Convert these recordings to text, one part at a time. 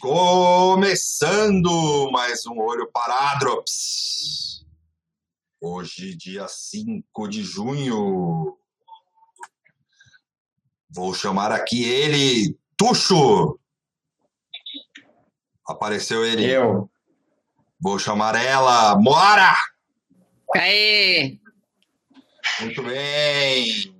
Começando mais um Olho Paradrops. Hoje, dia 5 de junho. Vou chamar aqui ele, Tuxo. Apareceu ele. Eu. Vou chamar ela, Moara. Aê! Muito bem.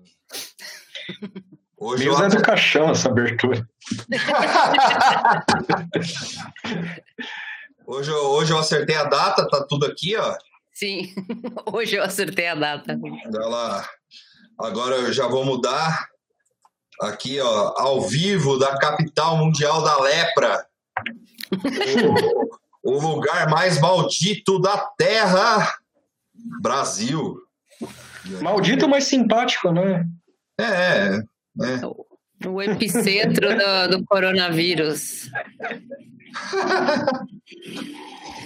Hoje Meio eu... Do Caixão essa abertura. hoje, eu- hoje eu acertei a data, tá tudo aqui, ó. Sim, hoje eu acertei a data. Ela... Agora eu já vou mudar aqui, ó, ao vivo da capital mundial da lepra. O, o lugar mais maldito da Terra, Brasil. Maldito, mas simpático, né? É, é. O epicentro do, do coronavírus.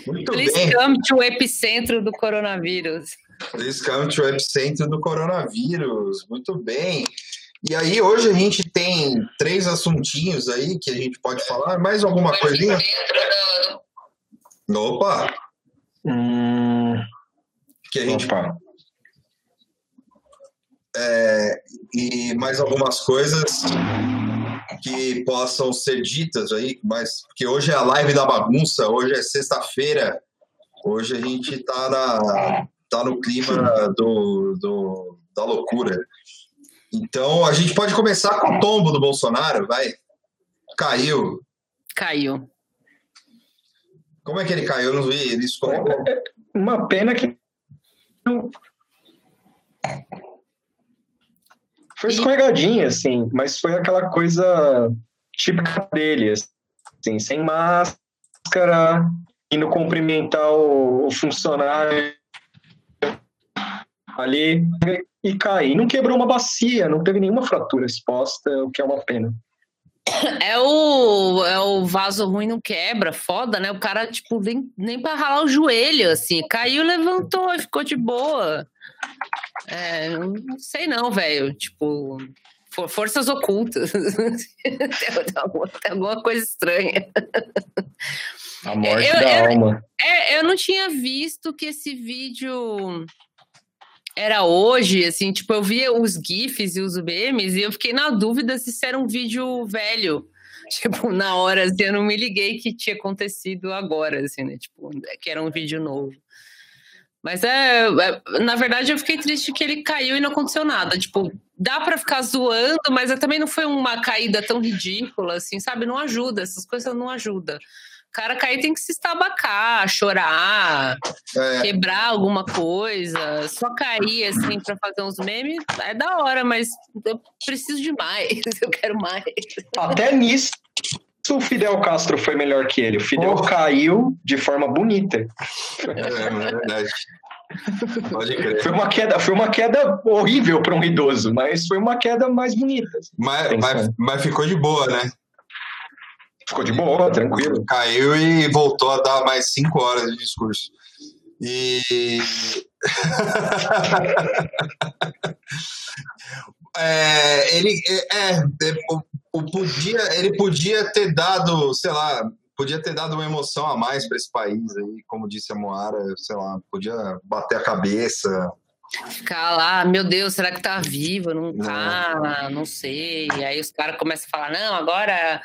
Muito Please bem. come to epicentro do coronavírus. Please come to epicentro do coronavírus. Muito bem. E aí, hoje a gente tem três assuntinhos aí que a gente pode falar. Mais alguma coisinha? Opa! Hum, Que a gente opa. É, e mais algumas coisas que possam ser ditas aí, mas porque hoje é a live da bagunça, hoje é sexta-feira, hoje a gente tá na tá no clima do, do da loucura. Então a gente pode começar com o tombo do Bolsonaro, vai. Caiu. Caiu. Como é que ele caiu? Eu não vi. Ele escorregou. Uma pena que. Foi escorregadinha, assim, mas foi aquela coisa típica dele, assim, sem máscara, indo cumprimentar o, o funcionário ali e cair. Não quebrou uma bacia, não teve nenhuma fratura exposta, o que é uma pena. É o, é o vaso ruim não quebra, foda, né? O cara, tipo, nem, nem pra ralar o joelho, assim. Caiu, levantou e ficou de boa. É, não sei não, velho. Tipo, for- forças ocultas. tem, alguma, tem alguma coisa estranha. A morte Eu- da eu- alma. É, eu não tinha visto que esse vídeo era hoje, assim, tipo, eu via os GIFs e os memes e eu fiquei na dúvida se isso era um vídeo velho. Tipo, na hora, assim, eu não me liguei que tinha acontecido agora, assim, né? Tipo, que era um vídeo novo. Mas é, é, na verdade, eu fiquei triste que ele caiu e não aconteceu nada. Tipo, dá pra ficar zoando, mas também não foi uma caída tão ridícula, assim, sabe? Não ajuda, essas coisas não ajudam. O cara cair tem que se estabacar, chorar, É, quebrar alguma coisa, só cair assim pra fazer uns memes, é da hora, mas eu preciso de mais, eu quero mais. Até nisso, o Fidel Castro foi melhor que ele. O Fidel Oh. caiu de forma bonita. é, é verdade. Pode crer. Foi uma queda, foi uma queda horrível para um idoso, mas foi uma queda mais bonita. Mas, mas, mas ficou de boa, né? Ficou de boa, tranquilo. Caiu e voltou a dar mais cinco horas de discurso. E. É, ele, é, é, o- podia, ele podia ter dado, sei lá, podia ter dado uma emoção a mais para esse país aí, como disse a Moara, sei lá, podia bater a cabeça. Ficar lá, meu Deus, será que tá vivo? Não tá, não sei. E aí os caras começam a falar, não, agora.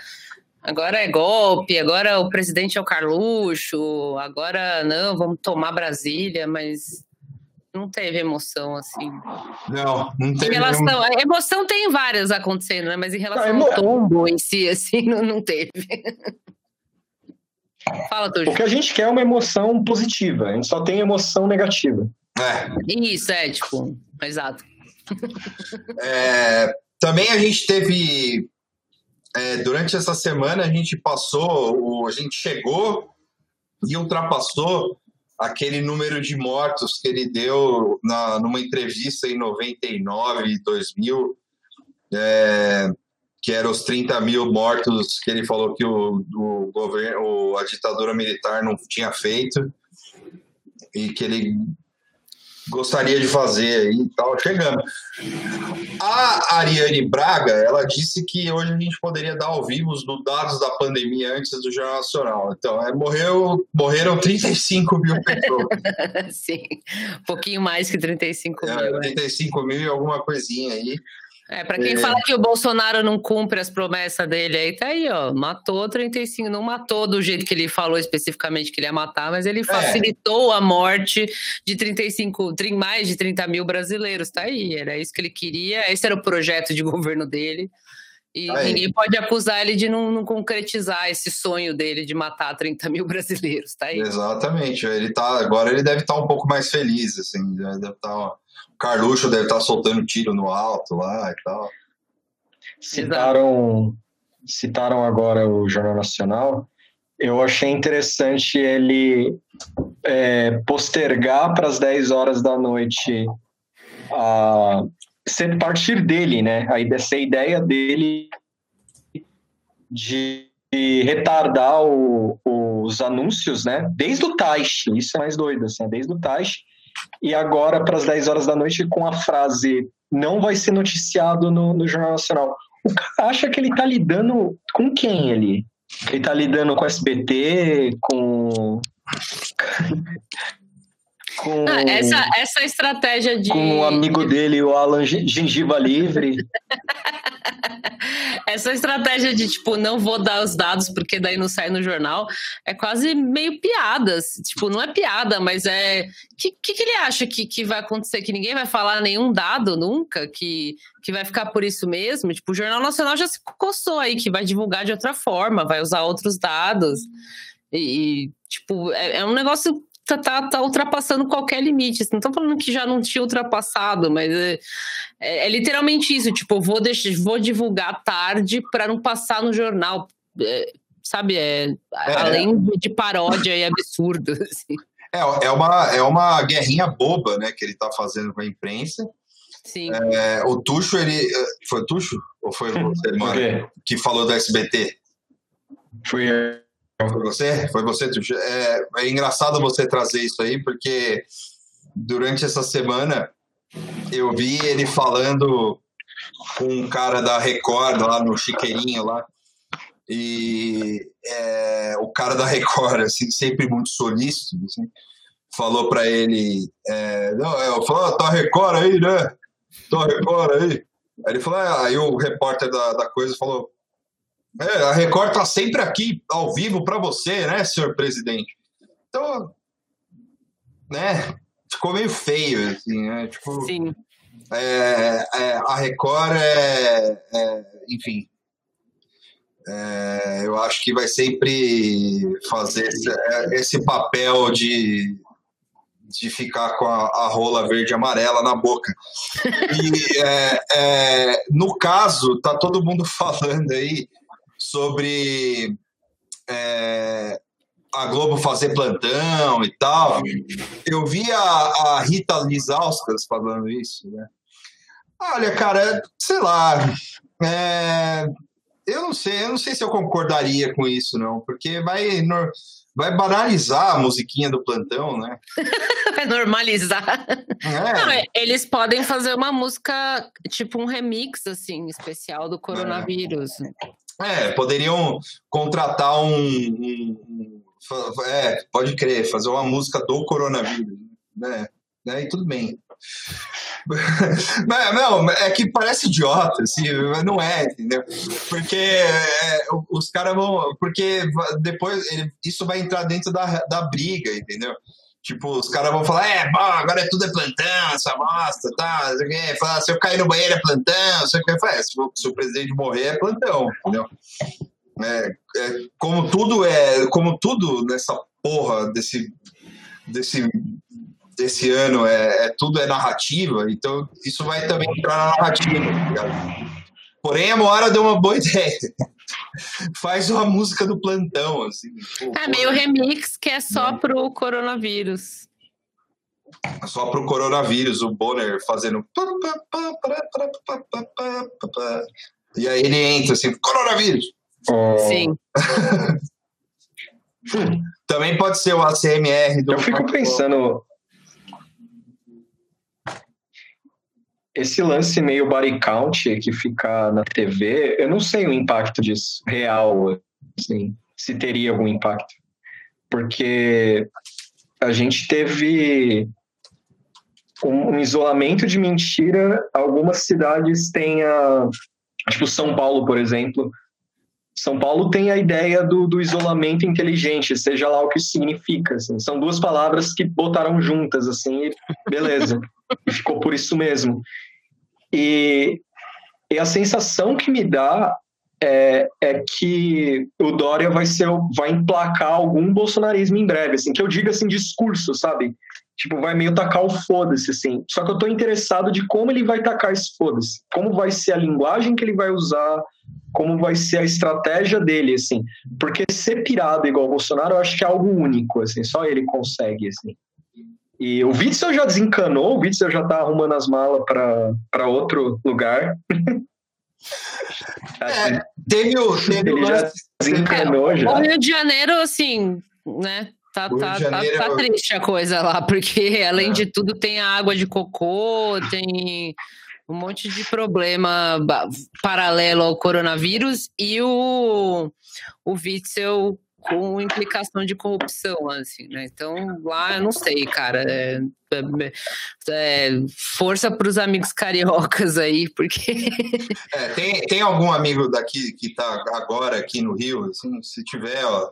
Agora é golpe, agora o presidente é o Carluxo, agora não, vamos tomar Brasília, mas não teve emoção assim. Não, não Em teve. relação, nenhum- a emoção tem várias acontecendo, né? Mas em relação emo- ao tombo em si, assim, não, não teve. Fala, O Tujo. que a gente quer é uma emoção positiva, a gente só tem emoção negativa. É, Isso, é, tipo, exato. É, também a gente teve. é, durante essa semana a gente passou, o- a gente chegou e ultrapassou aquele número de mortos que ele deu na, numa entrevista em 99, 2000, é, que eram os 30 mil mortos que ele falou que o, o governo, a ditadura militar não tinha feito e que ele gostaria de fazer aí e tal, chegando. A Ariane Braga, ela disse que hoje a gente poderia dar ao vivo os dados da pandemia antes do Jornal Nacional. Então, é, morreu, morreram 35 mil pessoas. Sim, um pouquinho mais que 35 é, mil. 35 né? mil e alguma coisinha aí. É, para quem é. fala que o Bolsonaro não cumpre as promessas dele aí, tá aí, ó. Matou 35, não matou do jeito que ele falou especificamente que ele ia matar, mas ele é. facilitou é. a morte de 35, mais de 30 mil brasileiros, tá aí. Era isso que ele queria, esse era o projeto de governo dele. E aí. ninguém pode acusar ele de não, não, concretizar esse sonho dele de matar 30 mil brasileiros, tá aí. Exatamente. Ele tá, agora ele deve estar tá um pouco mais feliz, assim, deve estar. Tá, Carluxo deve estar soltando tiro no alto lá e tal. Citaram, citaram agora o Jornal Nacional. Eu achei interessante ele é, postergar para as 10 horas da noite a ser partir dele, né? Aí dessa ideia dele de retardar o, os anúncios, né? Desde o Taish, isso é mais doido, assim, desde o Taish e agora para as 10 horas da noite com a frase não vai ser noticiado no, no Jornal Nacional. O cara acha que ele está lidando com quem ali? Ele está lidando com o SBT, com. Com ah, essa, essa estratégia de. Com o amigo dele, o Alan Gengiva Livre. Essa estratégia de, tipo, não vou dar os dados porque daí não sai no jornal, é quase meio piadas. Tipo, não é piada, mas é. O que, que, que, ele acha que, que vai acontecer? Que ninguém vai falar nenhum dado nunca? Que, que vai ficar por isso mesmo? Tipo, o Jornal Nacional já se coçou aí, que vai divulgar de outra forma, vai usar outros dados. E, e tipo, é, é um negócio tá, tá, tá, ultrapassando qualquer limite. Não tô falando que já não tinha ultrapassado, mas é, é, é literalmente isso. Tipo, vou, deixar, vou divulgar tarde para não passar no jornal. É, sabe, é, é, além de paródia e absurdo. Assim. É, é, uma, é uma guerrinha boba, né, que ele tá fazendo com a imprensa. Sim. É, o Tuxo, ele. Foi o Tuxo? Ou foi você, mano? Que falou do SBT? Fui eu. Foi você? Foi você? É, é engraçado você trazer isso aí, porque durante essa semana eu vi ele falando com um cara da Record lá no Chiqueirinho lá. E é, o cara da Record, assim, sempre muito solícito, assim, falou para ele: é, Não, eu é, falei, ah, tá Record aí, né? Tá Record aí. Aí ele falou: ah, Aí o repórter da, da coisa falou: é, a Record está sempre aqui ao vivo para você, né, senhor presidente? Então, né, ficou meio feio, assim, né? Tipo, Sim. É, é, a Record é, é enfim, é, eu acho que vai sempre fazer esse, é, esse papel de, de ficar com a, a, rola verde e amarela na boca. E é, no caso, tá todo mundo falando aí sobre é, a Globo fazer plantão e tal. Eu vi a, a Rita Lizauskas falando isso, né? Olha, cara, sei lá. É, eu não sei, eu não sei se eu concordaria com isso, não, porque vai, vai banalizar a musiquinha do plantão, né? vai normalizar. É. Não, eles podem fazer uma música, tipo um remix, assim, especial do coronavírus. É. É, poderiam contratar um, um, um, É, pode crer, fazer uma música do coronavírus, né? né? E tudo bem. não, é que parece idiota, assim, não é, entendeu? Porque é, os caras vão. Porque depois ele, isso vai entrar dentro da, da briga, entendeu? Tipo, os caras vão falar, é, bom, agora é tudo é plantão, essa bosta, tá? Falar, se eu cair no banheiro é plantão, se, eu, é, se, se o presidente morrer é plantão, entendeu? É, é, como tudo é, como tudo nessa porra desse, desse, desse ano é, é, tudo é narrativa, então isso vai também entrar na narrativa, tá Porém, a Moara deu uma boa ideia faz uma música do plantão, assim. Pô, é meio remix que é só né? pro coronavírus. Só pro coronavírus, o Bonner fazendo. E aí ele entra assim, coronavírus. Sim. Também pode ser o ACMR do. Eu fico pensando. Esse lance meio body count que fica na TV, eu não sei o impacto disso real, assim, se teria algum impacto. Porque a gente teve um, um isolamento de mentira, algumas cidades têm a. Tipo, São Paulo, por exemplo. São Paulo tem a ideia do, do isolamento inteligente, seja lá o que isso significa. Assim. São duas palavras que botaram juntas, assim, e beleza. e ficou por isso mesmo. E, e a sensação que me dá é, é, que o Dória vai ser vai emplacar algum bolsonarismo em breve, assim, que eu diga assim discurso, sabe? Tipo, vai meio tacar o foda-se, assim. Só que eu tô interessado de como ele vai tacar esse foda-se. Como vai ser a linguagem que ele vai usar, como vai ser a estratégia dele, assim. Porque ser pirado igual o Bolsonaro, eu acho que é algo único, assim. Só ele consegue, assim. E o Witzel já desencanou, o Witzel já tá arrumando as malas para outro lugar. é, teve o. Teve ele já desencanou já. O Rio de Janeiro, assim, né? Tá, tá, tá, tá, triste a coisa lá, porque além é. de tudo tem a água de cocô, tem um monte de problema paralelo ao coronavírus e o, o Witzel com implicação de corrupção, assim, né? Então, lá eu não sei, cara. É, é, é, força para os amigos cariocas aí, porque. É, tem, tem algum amigo daqui que está agora aqui no Rio? Assim, se tiver, ó,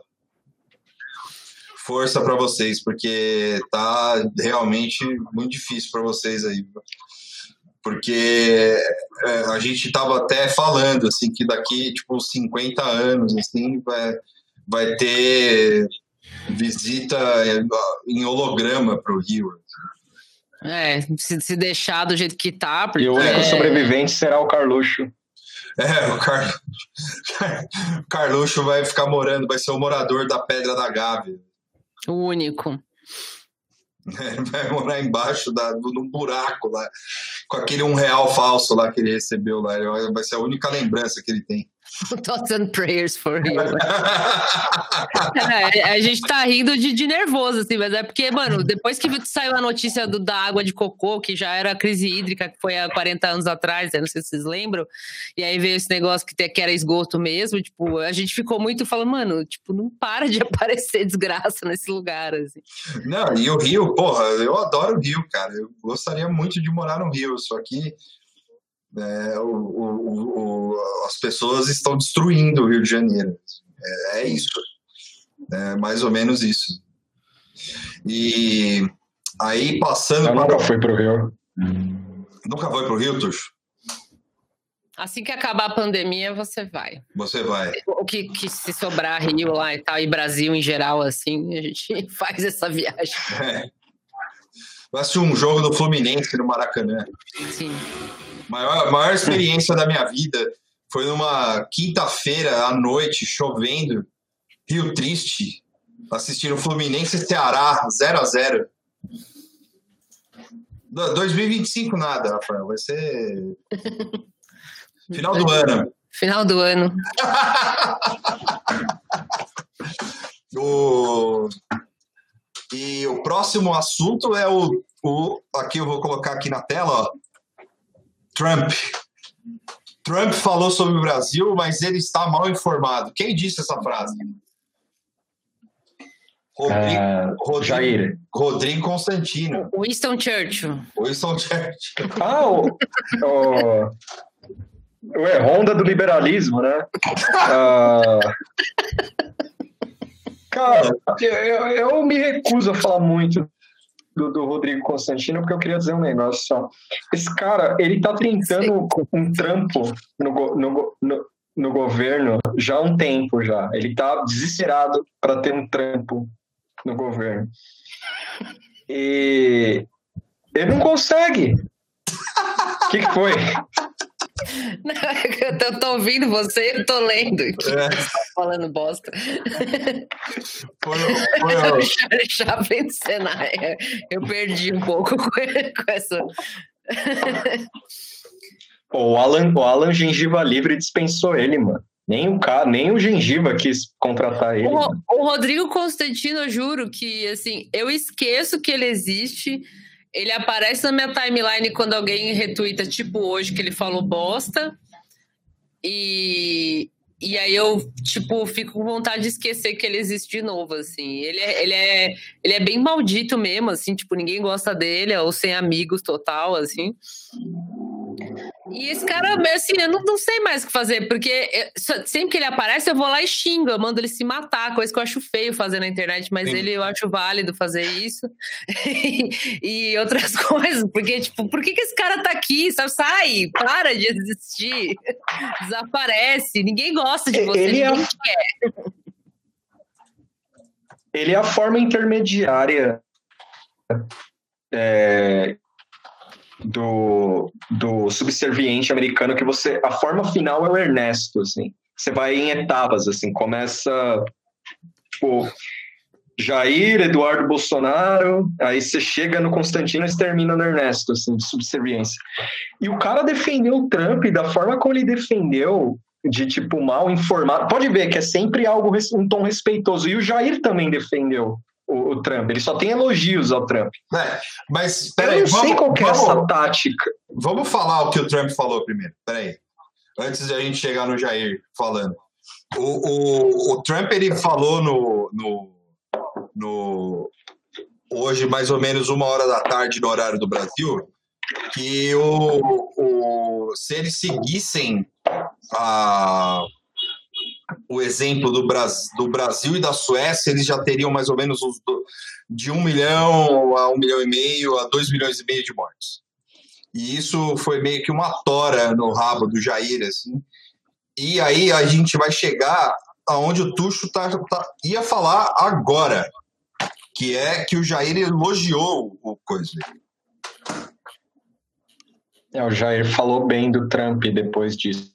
força para vocês, porque tá realmente muito difícil para vocês aí. Porque é, a gente estava até falando assim que daqui tipo 50 anos assim vai, vai ter visita em holograma para o Rio. É, se, se, deixar do jeito que tá. Porque... E o único é... sobrevivente será o Carluxo. É, o Car... Carluxo vai ficar morando, vai ser o morador da Pedra da Gávea. O único. vai morar embaixo da, do, num buraco lá, com aquele um real falso lá que ele recebeu lá. Vai ser a única lembrança que ele tem. Thoughts and prayers for him. é, a gente tá rindo de, de, nervoso, assim, mas é porque, mano, depois que saiu a notícia do, da água de cocô, que já era a crise hídrica, que foi há 40 anos atrás, não sei se vocês lembram, e aí veio esse negócio que, que era esgoto mesmo, tipo, a gente ficou muito falando, mano, tipo, não para de aparecer desgraça nesse lugar, assim. Não, e o Rio, porra, eu adoro o Rio, cara, eu gostaria muito de morar no Rio, só que é, o, o, o, as pessoas estão destruindo o Rio de Janeiro. É, é isso. É mais ou menos isso. E aí passando. Eu nunca fui para o Rio. Nunca foi para o Rio, Tuxo? Assim que acabar a pandemia, você vai. Você vai. O que, que se sobrar Rio lá e tal, e Brasil em geral, assim, a gente faz essa viagem. É. Vai assistir um jogo do Fluminense no Maracanã. Sim. Maior, maior experiência da minha vida foi numa quinta-feira à noite, chovendo, Rio Triste, assistindo Fluminense e Ceará, 0 a 0 2025 nada, Rafael, vai ser final do ano. Final do ano. o... E o próximo assunto é o, o. Aqui eu vou colocar aqui na tela, ó. Trump. Trump falou sobre o Brasil, mas ele está mal informado. Quem disse essa frase? Rodrigo, uh, Rodrigo, Jair. Rodrigo Constantino. Winston Churchill. Winston Churchill. Ah, o, o, o é Honda do liberalismo, né? Uh, cara, eu, eu me recuso a falar muito do, do, Rodrigo Constantino, porque eu queria dizer um negócio só. Esse cara, ele tá tentando um trampo no, no, no, no governo já há um tempo já. Ele tá desesperado para ter um trampo no governo. E ele não consegue. O que, que foi? Eu tô, tô, ouvindo você eu tô lendo aqui. É. Falando bosta. Foi, foi, Charlie Chaplin cenário. Eu perdi um pouco com, com essa. o Alan, o Alan Gengiva Livre dispensou ele, mano. Nem o cara, nem o Gengiva quis contratar ele. O, o Rodrigo Constantino, eu juro que assim, eu esqueço que ele existe ele aparece na minha timeline quando alguém retuita, tipo hoje, que ele falou bosta. E, e aí eu, tipo, fico com vontade de esquecer que ele existe de novo, assim. Ele é, ele é, ele é bem maldito mesmo, assim, tipo, ninguém gosta dele, é ou sem amigos total, assim. E esse cara, assim, eu não, não sei mais o que fazer, porque eu, sempre que ele aparece, eu vou lá e xingo, eu mando ele se matar, coisa que eu acho feio fazer na internet, mas Sim. ele eu acho válido fazer isso. e outras coisas, porque, tipo, por que, que esse cara tá aqui? Sabe? Sai, para de existir, desaparece, ninguém gosta de você, ele é ninguém é... quer. Ele é a forma intermediária é, do, do subserviente americano que você a forma final é o Ernesto assim. Você vai em etapas assim. Começa tipo Jair Eduardo Bolsonaro aí você chega no Constantino e termina no Ernesto assim de subserviência. E o cara defendeu o Trump da forma como ele defendeu de tipo mal informado. Pode ver que é sempre algo um tom respeitoso. E o Jair também defendeu o, o, Trump. Ele só tem elogios ao Trump. É, mas peraí, eu não vamos, sei qual é essa tática. Vamos falar o que o Trump falou primeiro. Peraí. Antes de a gente chegar no Jair falando. O, o, o Trump ele falou no, no, no hoje mais ou menos uma hora da tarde no horário do Brasil que o, o se eles seguissem a o exemplo do, do Brasil e da Suécia, eles já teriam mais ou menos os do, de um milhão a um milhão e meio a dois milhões e meio de mortes. E isso foi meio que uma tora no rabo do Jair, assim. E aí a gente vai chegar aonde o Tuxo tá, tá, ia falar agora, que é que o Jair elogiou o coisa. É, o Jair falou bem do Trump depois disso.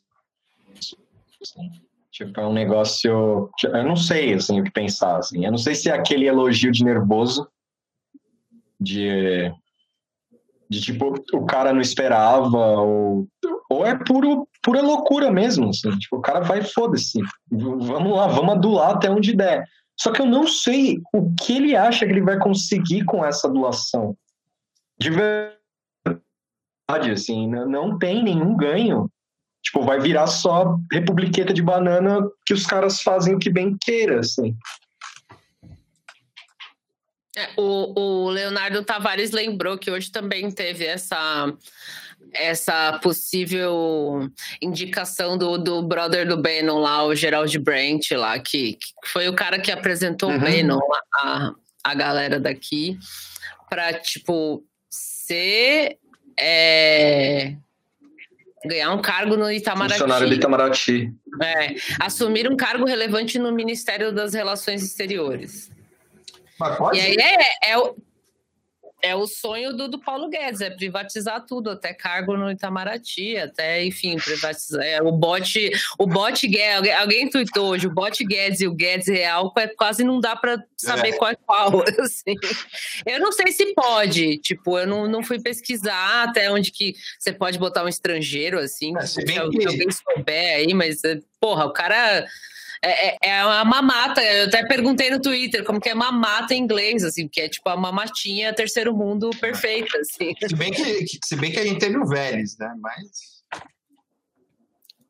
Sim. Tipo, é um negócio. Eu não sei assim, o que pensar. Assim. Eu não sei se é aquele elogio de nervoso, de, de tipo, o cara não esperava, ou, ou é puro, pura loucura mesmo. Assim. Tipo, o cara vai, foda-se. Vamos lá, vamos adular até onde der. Só que eu não sei o que ele acha que ele vai conseguir com essa adulação. De verdade, assim, não tem nenhum ganho Tipo, vai virar só republiqueta de banana que os caras fazem o que bem queira, assim. É, o, o Leonardo Tavares lembrou que hoje também teve essa essa possível indicação do, do brother do Bannon lá, o Gerald Brent lá, que, que foi o cara que apresentou uhum. o Bannon, a, a galera daqui, para tipo, ser é, ganhar um cargo no Itamaraty. Funcionário do Itamaraty. É, assumir um cargo relevante no Ministério das Relações Exteriores. Mas pode? E aí é, é, é o sonho do, do Paulo Guedes, é privatizar tudo, até cargo no Itamaraty, até, enfim, privatizar. É, o bot, o bot Guedes, alguém, alguém tweetou hoje, o bot Guedes e o Guedes real é, quase não dá para saber é. qual é qual. Assim. Eu não sei se pode, tipo, eu não, não fui pesquisar até onde que você pode botar um estrangeiro, assim, é, se, se alguém souber aí, mas, porra, o cara é, é, é uma mamata. Eu até perguntei no Twitter como que é mamata em inglês, assim, que é tipo a mamatinha terceiro mundo perfeita, assim. Se bem que, se bem que a gente teve o Vélez, né? Mas.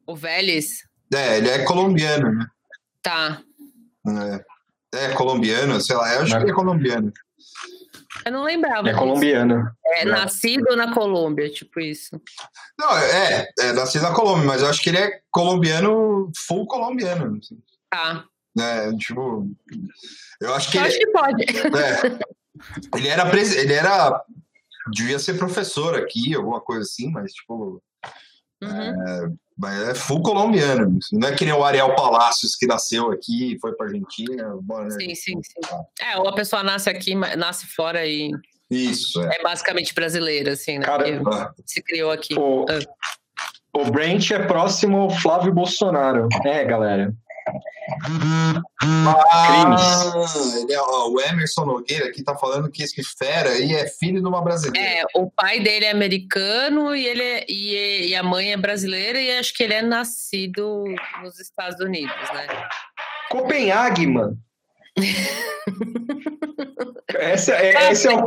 O Vélez? É, ele é colombiano, né? Tá. É, é colombiano, sei lá, eu acho Mas... que é colombiano. Eu não lembrava. É colombiano. É, nascido na Colômbia, tipo isso. Não, é, é nascido na Colômbia, mas eu acho que ele é colombiano, full colombiano. Assim. Tá. É, tipo, eu acho que. Eu ele, acho que pode. É, ele era, ele era. Devia ser professor aqui, alguma coisa assim, mas, tipo. Uhum. É, mas é full colombiano. Não é que nem o Ariel Palacios que nasceu aqui e foi para Argentina. Bora, né? Sim, sim, sim. É, ou a pessoa nasce aqui, nasce fora e. Isso. É, é basicamente brasileira, assim, né? Cara, se criou aqui. O, ah. o Brent é próximo ao Flávio Bolsonaro. É, galera. Ah, ele é, ó, o Emerson Nogueira aqui tá falando que esse fera aí é filho de uma brasileira. É, o pai dele é americano e, ele é, e, e, a mãe é brasileira e acho que ele é nascido nos Estados Unidos, né? Copenhague, mano. esse, é, esse é o.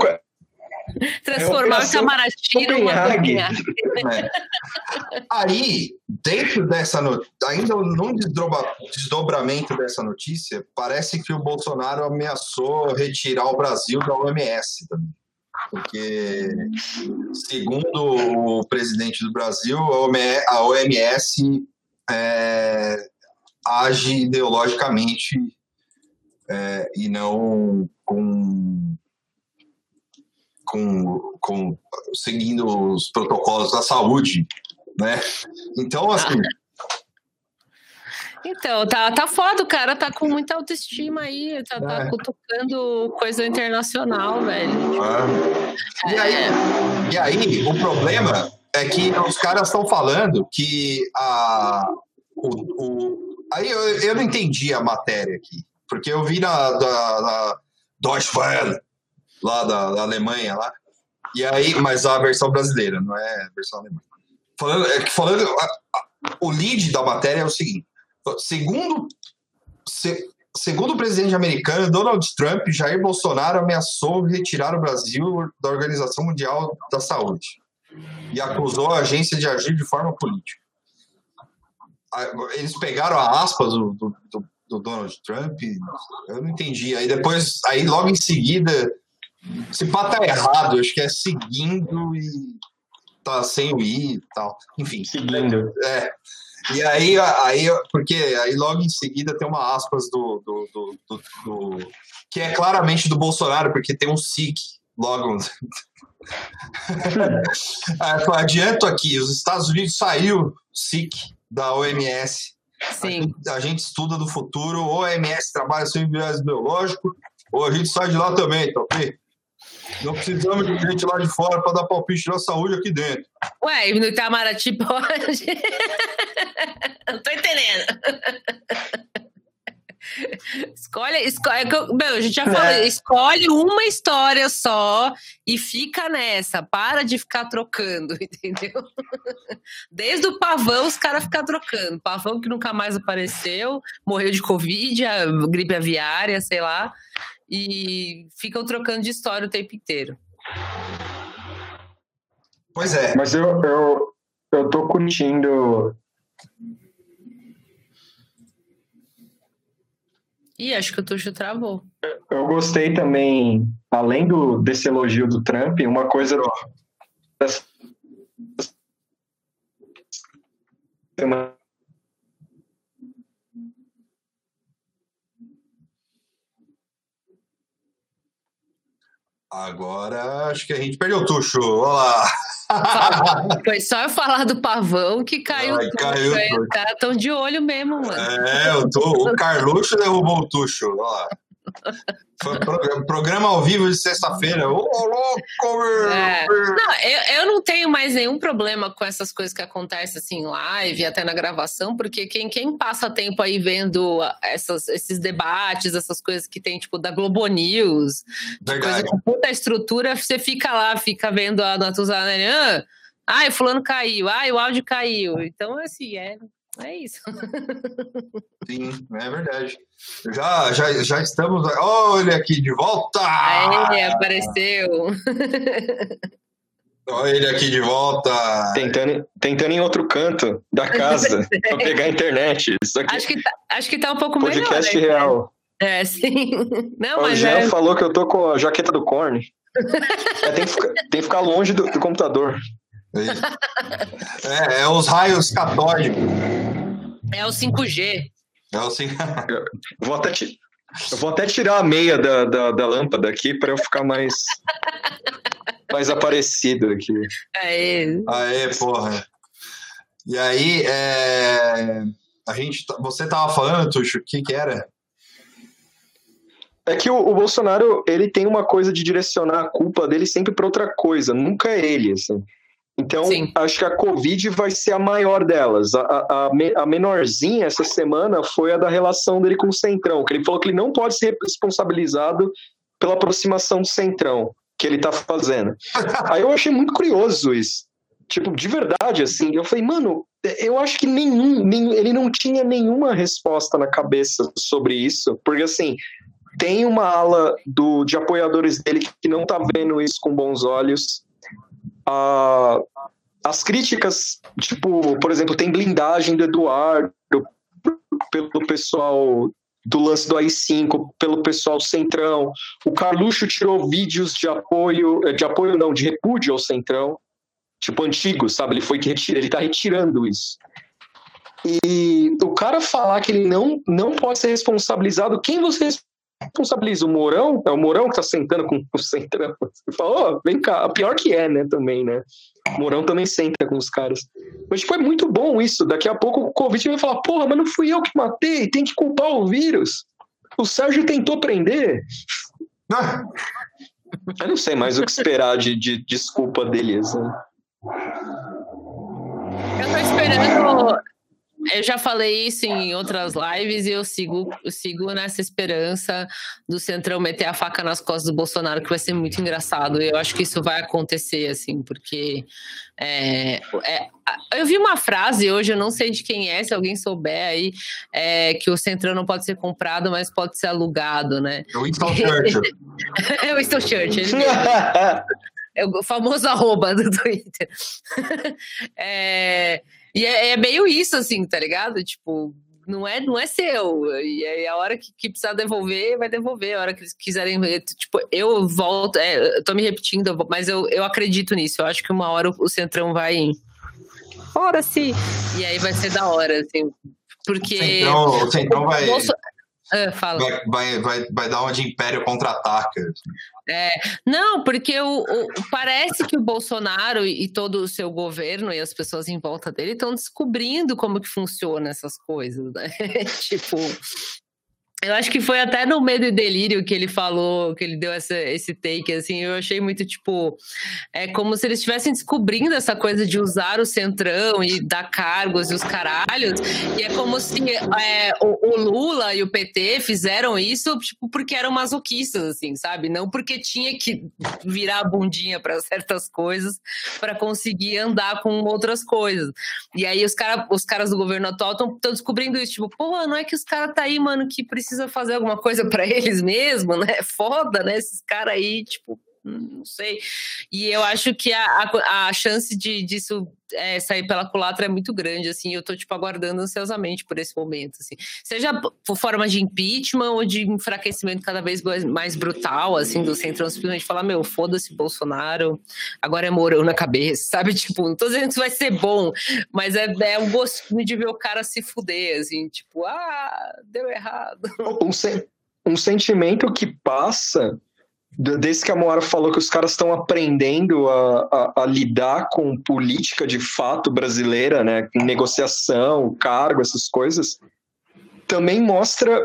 Transformar o Itamaraty numa Copenhague. É. Aí, dentro dessa notícia, ainda num desdobra- desdobramento dessa notícia, parece que o Bolsonaro ameaçou retirar o Brasil da OMS também. Porque, segundo o presidente do Brasil, a OMS, a OMS, é, age ideologicamente é, e não com, com, com seguindo os protocolos da saúde, né? Então, assim, Então, tá, tá foda, o cara tá com muita autoestima aí, tá, tá É. cutucando coisa internacional, velho. ah, e aí, e aí o problema é que os caras estão falando que a, o, o- aí eu, eu não entendi a matéria aqui, porque eu vi na, da, na Deutsche Welle, lá da, da Alemanha, lá, e aí, mas a versão brasileira, não é a versão alemã. Falando, é falando a- a- o lead da matéria é o seguinte: segundo, se- segundo o presidente americano Donald Trump, Jair Bolsonaro ameaçou retirar o Brasil da Organização Mundial da Saúde e acusou a agência de agir de forma política. Eles pegaram a aspas do- do- do Donald Trump, eu não entendi. Aí depois, aí logo em seguida, se pá tá errado, acho que é seguindo e tá sem o i e tal. Enfim, Seguindo. é. E aí, aí, porque aí logo em seguida tem uma aspas do, do, do, do- do- que é claramente do Bolsonaro, porque tem um SIC logo. Eu Adianto aqui, os Estados Unidos saiu SIC da OMS. A Sim. gente, a gente estuda do futuro, ou a OMS trabalha sem viés biológico, ou a gente sai de lá também, tá ok? Não precisamos de gente lá de fora para dar palpite na saúde aqui dentro. Ué, no Itamaraty pode. Não tô entendendo. Escolhe, escolhe, é meu, a gente já falou, É. escolhe uma história só e fica nessa. Para de ficar trocando, entendeu? Desde o pavão, os caras ficam trocando. Pavão que nunca mais apareceu, morreu de Covid, a gripe aviária, sei lá. E ficam trocando de história o tempo inteiro. Pois é. Mas eu, eu, eu tô curtindo. Ih, acho que o Tuxo travou. Eu gostei também, além do, desse elogio do Trump, uma coisa. semana- Agora acho que a gente perdeu o tucho. Olha lá. Foi só eu falar do pavão que caiu Ai, caiu. Os caras estão de olho mesmo, mano. É, o, tu, o Carluxo derrubou o tucho. Olha lá. Foi programa, programa ao vivo de sexta-feira. Ô, louco, meu! É. Não, eu, eu não tenho mais nenhum problema com essas coisas que acontecem assim em live, até na gravação, porque quem, quem passa tempo aí vendo essas, esses debates, essas coisas que tem, tipo, da Globo News, coisa com puta estrutura, você fica lá, fica vendo a Natuzana, ah, ai, fulano caiu, ai, o áudio caiu. Então, assim, é, é isso. Sim, é verdade. Já, já, já estamos. Olha aqui de volta! Aê, apareceu. Olha ele aqui de volta. Tentando, tentando em outro canto da casa pra pegar a internet. Isso aqui Acho que tá, acho que tá um pouco podcast melhor. aí, né? real. É, sim. Não, O mas Jean é, falou que eu tô com a jaqueta do Korn. É, tem, que ficar, tem que ficar longe do, do computador. É, é os raios católicos. é o 5G. É assim. Eu vou até, ti- eu vou até tirar a meia da, da, da lâmpada aqui para eu ficar mais, mais aparecido aqui. Aê. Aê, porra. E aí, é, a gente, você tava falando, Tuxo, o que que era? É que o, o Bolsonaro, ele tem uma coisa de direcionar a culpa dele sempre para outra coisa, nunca é ele, assim. Então, Sim. acho que a Covid vai ser a maior delas. A, a, a me- a menorzinha essa semana foi a da relação dele com o Centrão, que ele falou que ele não pode ser responsabilizado pela aproximação do Centrão que ele tá fazendo. Aí eu achei muito curioso isso. Tipo, de verdade, assim, eu falei, mano, eu acho que nenhum, nenhum ele não tinha nenhuma resposta na cabeça sobre isso, porque assim, tem uma ala do, de apoiadores dele que não tá vendo isso com bons olhos. As críticas, tipo, por exemplo, tem blindagem do Eduardo pelo pessoal do lance do AI-5, pelo pessoal Centrão. O Carluxo tirou vídeos de apoio, eh, de apoio não, de repúdio ao Centrão, tipo antigo, sabe? Ele foi que retira, ele tá retirando isso. E o cara falar que ele não, não pode ser responsabilizado, quem você responsabiliza? O Mourão? É o Mourão que tá sentando com o Centrão. Você fala, oh, vem cá, pior que é, né, também, né? O Mourão também senta com os caras. Mas, tipo, é muito bom isso. Daqui a pouco o Covid vai falar, porra, mas não fui eu que matei, tem que culpar o vírus. O Sérgio tentou prender. Ah. Eu não sei mais o que esperar de, de desculpa deles, né? Eu tô esperando eu já falei isso em outras lives e eu sigo, eu sigo nessa esperança do Centrão meter a faca nas costas do Bolsonaro, que vai ser muito engraçado. Eu acho que isso vai acontecer, assim, porque é, é, eu vi uma frase hoje, eu não sei de quem é, se alguém souber aí, é, que o Centrão não pode ser comprado, mas pode ser alugado, né? É o Winston Churchill. é o Winston Churchill. é o famoso arroba do Twitter. é, e é, é, meio isso, assim, tá ligado? Tipo, não é, não é seu. E aí a hora que, que precisar devolver, vai devolver. A hora que eles quiserem. Tipo, eu volto. É, eu tô me repetindo, mas eu, eu acredito nisso. Eu acho que uma hora o, o Centrão vai. Ora sim! E aí vai ser da hora, assim. Porque. O Centrão, o Centrão vai. Bolso... Ah, fala. Vai, vai, vai, vai dar uma de Império contra-ataca. É, não, porque o, o, parece que o Bolsonaro e todo o seu governo e as pessoas em volta dele estão descobrindo como que funciona essas coisas, né? tipo, eu acho que foi até no Medo e Delírio que ele falou, que ele deu essa, esse take, assim, eu achei muito, tipo, é como se eles estivessem descobrindo essa coisa de usar o centrão e dar cargos e os caralhos, e é como se é, o, o, Lula e o PT fizeram isso, tipo, porque eram masoquistas, assim, sabe? Não porque tinha que virar a bundinha para certas coisas para conseguir andar com outras coisas. E aí os, cara, os caras do governo atual estão descobrindo isso, tipo, pô, não é que os caras tá aí, mano, que precisa precisa fazer alguma coisa para eles mesmo, né? Foda, né? Esses caras aí, tipo, não sei. E eu acho que a, a, a chance de, disso é, sair pela culatra é muito grande, assim, eu tô, tipo, aguardando ansiosamente por esse momento, assim. Seja por forma de impeachment ou de enfraquecimento cada vez mais brutal, assim, do centrão, simplesmente falar, meu, foda-se Bolsonaro, agora é Mourão na cabeça, sabe? Tipo, não tô dizendo que isso vai ser bom, mas é, é um gostinho de ver o cara se fuder, assim, tipo, ah, deu errado. Um, se um sentimento que passa desde que a Moara falou que os caras estão aprendendo a, a, a, lidar com política de fato brasileira, né, negociação, cargo, essas coisas, também mostra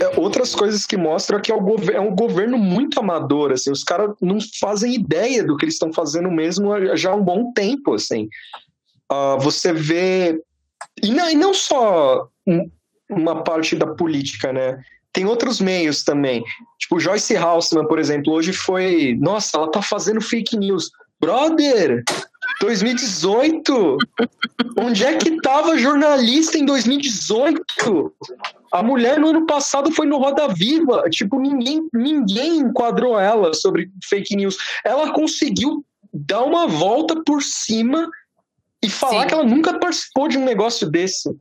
é, outras coisas que mostram que é, é um governo muito amador, assim, os caras não fazem ideia do que eles estão fazendo mesmo já há um bom tempo, assim. Uh, você vê e não, e não só uma parte da política, né? Tem outros meios também. Tipo, Joyce Halsman, por exemplo, hoje foi. Nossa, ela tá fazendo fake news. Brother, 2018? Onde é que tava jornalista em 2018? A mulher no ano passado foi no Roda Viva. Tipo, ninguém, ninguém enquadrou ela sobre fake news. Ela conseguiu dar uma volta por cima e falar Sim. que ela nunca participou de um negócio desse.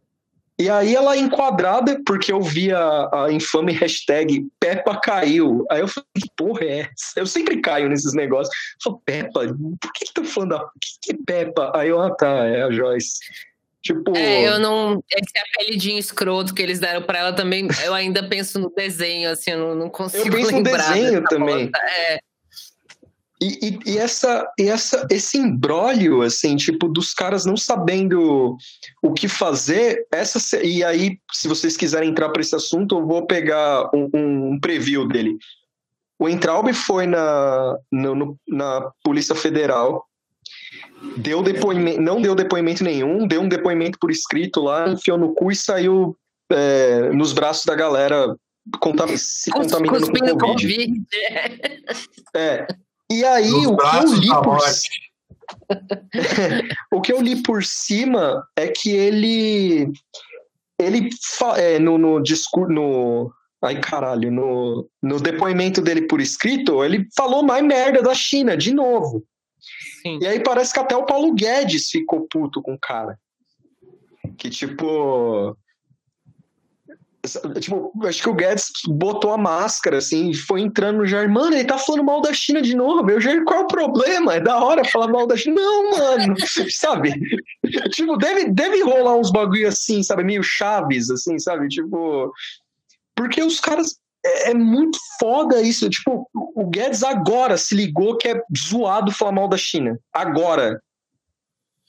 E aí ela é enquadrada, porque eu vi a, a infame hashtag Peppa caiu. Aí eu falei, que porra é essa? Eu sempre caio nesses negócios. Eu falo, Peppa, por que estão falando da. que, que é Peppa? Aí eu, ah tá, é a Joyce. Tipo... É, eu não. Esse apelidinho escroto que eles deram para ela também, eu ainda penso no desenho, assim, eu não, não consigo. Eu penso no desenho também. É. E, e, e, essa, e essa, esse embrólio, assim, tipo, dos caras não sabendo o que fazer, essa, e aí, se vocês quiserem entrar para esse assunto, eu vou pegar um, um preview dele. O Entraub foi na, no, na Polícia Federal, deu depoimento, não deu depoimento nenhum, deu um depoimento por escrito lá, enfiou no cu e saiu é, nos braços da galera se contaminando com Covid. COVID. É, e aí, o que eu li por o que eu li por cima é que ele ele é, no, no discurso no Ai, caralho, no, no depoimento dele por escrito, ele falou mais merda da China, de novo. Sim. E aí parece que até o Paulo Guedes ficou puto com o cara. Que tipo. Tipo, acho que o Guedes botou a máscara, assim, foi entrando no Jair. Mano, ele tá falando mal da China de novo. Eu, Jair, qual é o problema? É da hora falar mal da China. Não, mano, sabe? tipo, deve, deve rolar uns bagulho assim, sabe? Meio chaves, assim, sabe? Tipo. Porque os caras. É, é muito foda isso. Tipo, o Guedes agora se ligou que é zoado falar mal da China. Agora.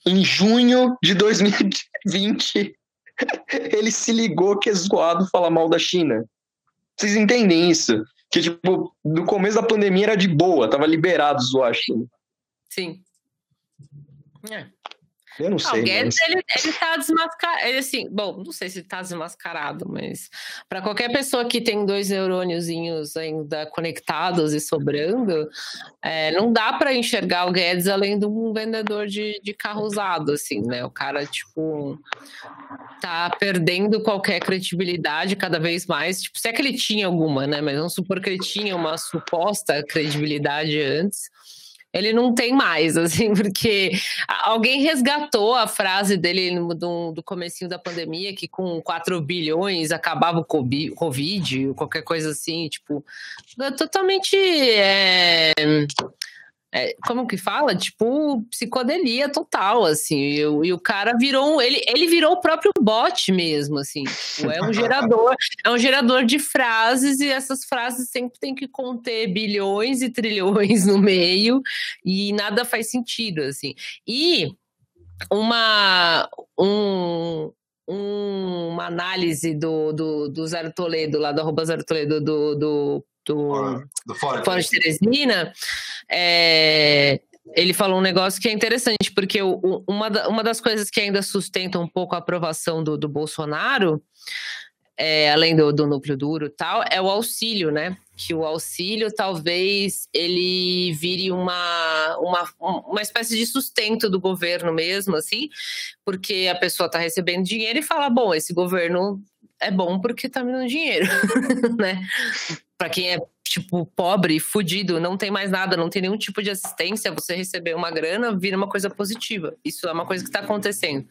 Em junho de 2020 ele se ligou que é zoado falar mal da China. Vocês entendem isso? Que, tipo, no começo da pandemia era de boa, tava liberado zoar a China. Sim. É. Eu não sei. O Guedes, mas... ele, ele tá desmascarado. Ele, assim, bom, não sei se ele tá desmascarado, mas para qualquer pessoa que tem dois neurôniozinhos ainda conectados e sobrando, é, não dá para enxergar o Guedes além de um vendedor de, de carro usado, assim, né? O cara, tipo, tá perdendo qualquer credibilidade cada vez mais. Tipo, se é que ele tinha alguma, né? Mas vamos supor que ele tinha uma suposta credibilidade antes ele não tem mais, assim, porque alguém resgatou a frase dele do, do comecinho da pandemia, que com 4 bilhões acabava o Covid, qualquer coisa assim, tipo, é totalmente é, é, como que fala? Tipo, psicodelia total, assim. E, e, o cara virou, ele, ele virou o próprio bot mesmo, assim. Tipo, é um gerador, é um gerador de frases e essas frases sempre tem que conter bilhões e trilhões no meio e nada faz sentido, assim. E uma um, uma análise do, do, do Zero Toledo, lá do arroba Zero Toledo, do, do do, do Fora, Fora de Teresina, é, ele falou um negócio que é interessante, porque o, uma, uma das coisas que ainda sustenta um pouco a aprovação do, do Bolsonaro, é, além do, do núcleo duro e tal, é o auxílio, né? Que o auxílio talvez ele vire uma, uma, uma espécie de sustento do governo mesmo, assim, porque a pessoa está recebendo dinheiro e fala: bom, esse governo é bom porque está me dando dinheiro, né? Para quem é tipo pobre, fudido, não tem mais nada, não tem nenhum tipo de assistência, você receber uma grana vira uma coisa positiva. Isso é uma coisa que está acontecendo.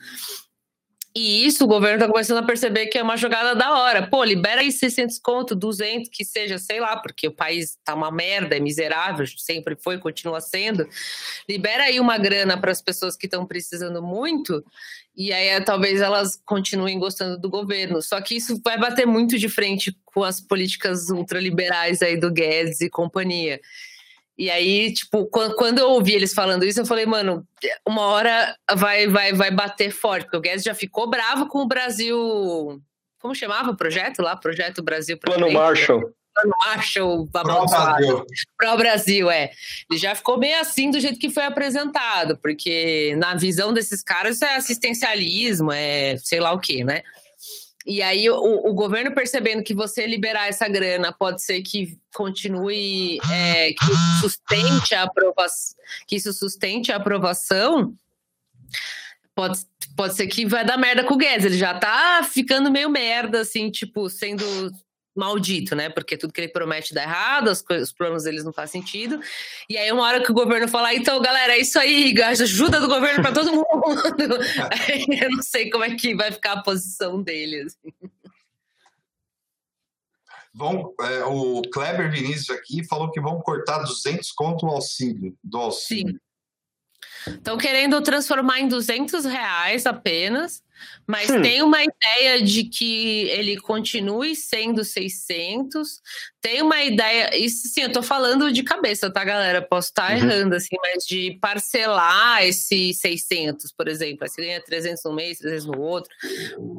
E isso o governo está começando a perceber que é uma jogada da hora. Pô, libera aí 600 conto, 200, que seja, sei lá, porque o país tá uma merda, é miserável, sempre foi, continua sendo. Libera aí uma grana para as pessoas que estão precisando muito, e aí é, talvez elas continuem gostando do governo. Só que isso vai bater muito de frente com as políticas ultraliberais aí do Guedes e companhia. E aí, tipo, quando eu ouvi eles falando isso, eu falei, mano, uma hora vai, vai, vai bater forte, porque o Guedes já ficou bravo com o Brasil. Como chamava o projeto lá? Projeto Brasil. Plano Marshall. Plano Marshall abençoado. Pro Brasil, é. Ele já ficou meio assim do jeito que foi apresentado, porque na visão desses caras isso é assistencialismo, é sei lá o quê, né? E aí o, o, governo percebendo que você liberar essa grana pode ser que continue, é, que sustente a aprovação, que isso sustente a aprovação, pode, pode ser que vai dar merda com o Guedes. Ele já tá ficando meio merda, assim, tipo, sendo maldito, né? Porque tudo que ele promete dá errado, as coisas, os planos deles não fazem sentido. E aí, uma hora que o governo falar, então, galera, é isso aí, ajuda do governo para todo mundo. eu não sei como é que vai ficar a posição deles. Assim. Vão, é, o Kleber Vinícius aqui falou que vão cortar 200 conto o auxílio, do auxílio. Sim. Estão querendo transformar em 200 reais apenas, mas hum. tem uma ideia de que ele continue sendo 600. Tem uma ideia, isso sim, eu tô falando de cabeça, tá, galera? Posso estar tá uhum. errando, assim, mas de parcelar esse 600, por exemplo. Você ganha 300 no mês, 300 no outro.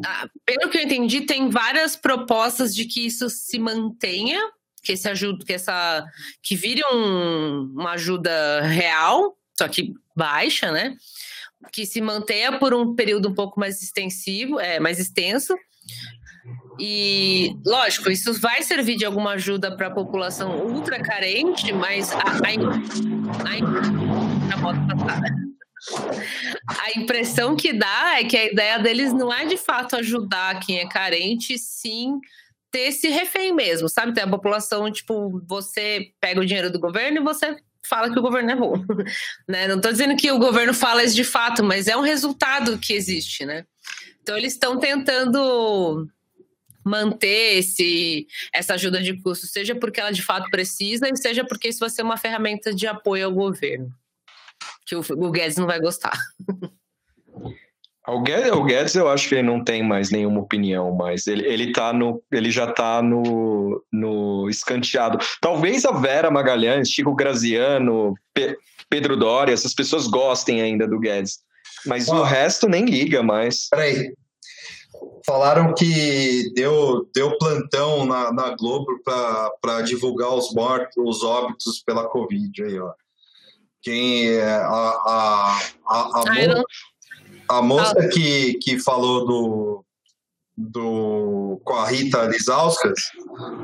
Ah, pelo que eu entendi, tem várias propostas de que isso se mantenha, que esse ajuda, que essa que vire um, uma ajuda real, só que baixa, né? Que se mantenha por um período um pouco mais extensivo, é, mais extenso. E, lógico, isso vai servir de alguma ajuda para a população ultra carente, mas a, a, a, a impressão que dá é que a ideia deles não é de fato ajudar quem é carente, sim manter-se refém mesmo, sabe? Tem a população, tipo, você pega o dinheiro do governo e você fala que o governo é bom. né? Não estou dizendo que o governo fala isso de fato, mas é um resultado que existe, né? Então eles estão tentando manter esse, essa ajuda de custo, seja porque ela de fato precisa, e seja porque isso vai ser uma ferramenta de apoio ao governo. Que o, o Guedes não vai gostar. O Guedes, o Guedes, eu acho que ele não tem mais nenhuma opinião, mas ele, ele, tá no, ele já está no, no escanteado. Talvez a Vera Magalhães, Chico Graziano, Pe, Pedro Doria, essas pessoas gostem ainda do Guedes. Mas o resto nem liga mais. Peraí. Falaram que deu, deu plantão na, na Globo para divulgar os mortos, os óbitos pela Covid aí, ó. Quem é a, a, a, a, a a moça ah. que, que falou do, do com a Rita Lisauskas,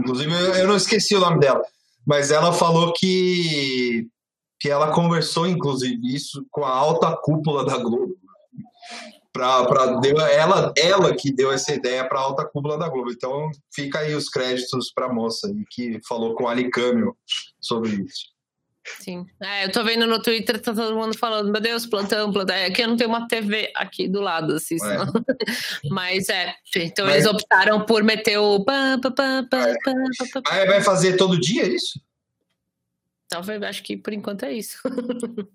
inclusive eu, eu não esqueci o nome dela, mas ela falou que que ela conversou inclusive isso com a alta cúpula da Globo. Pra, pra, deu, ela, ela que deu essa ideia para a alta cúpula da Globo. Então fica aí os créditos para a moça que falou com a Alicâmio sobre isso. Sim. É, eu tô vendo no Twitter, tá todo mundo falando, meu Deus, plantão, plantão. É que eu não tenho uma TV aqui do lado, assim, é. Mas é, então Mas... eles optaram por meter o. Pam, pam, pam, pam, Vai fazer todo dia isso? Talvez, acho que por enquanto é isso.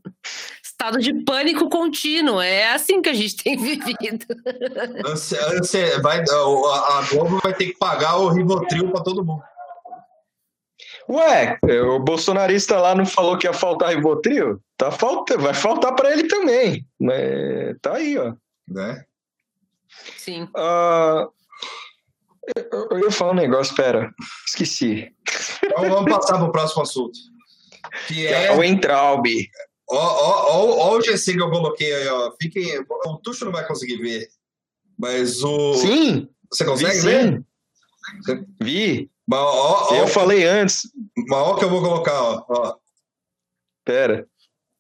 Estado de pânico contínuo, é assim que a gente tem vivido. vai, a Globo vai ter que pagar o Rivotril para todo mundo. Ué, o bolsonarista lá não falou que ia faltar Rivotril? Tá falta, vai faltar para ele também. Né? Tá aí, ó. Né? Sim. Uh, eu, eu ia falar um negócio, pera, esqueci. Então vamos passar para o próximo assunto. Que é, é o Entraub. Ó, ó, ó, ó o GC que eu coloquei aí, ó. Fiquem, o Tuxo não vai conseguir ver. Mas o. Sim! Você consegue vi, ver? Sim. Vi. Mas, ó, ó, eu falei antes. Mas ó que eu vou colocar, ó. ó. Pera.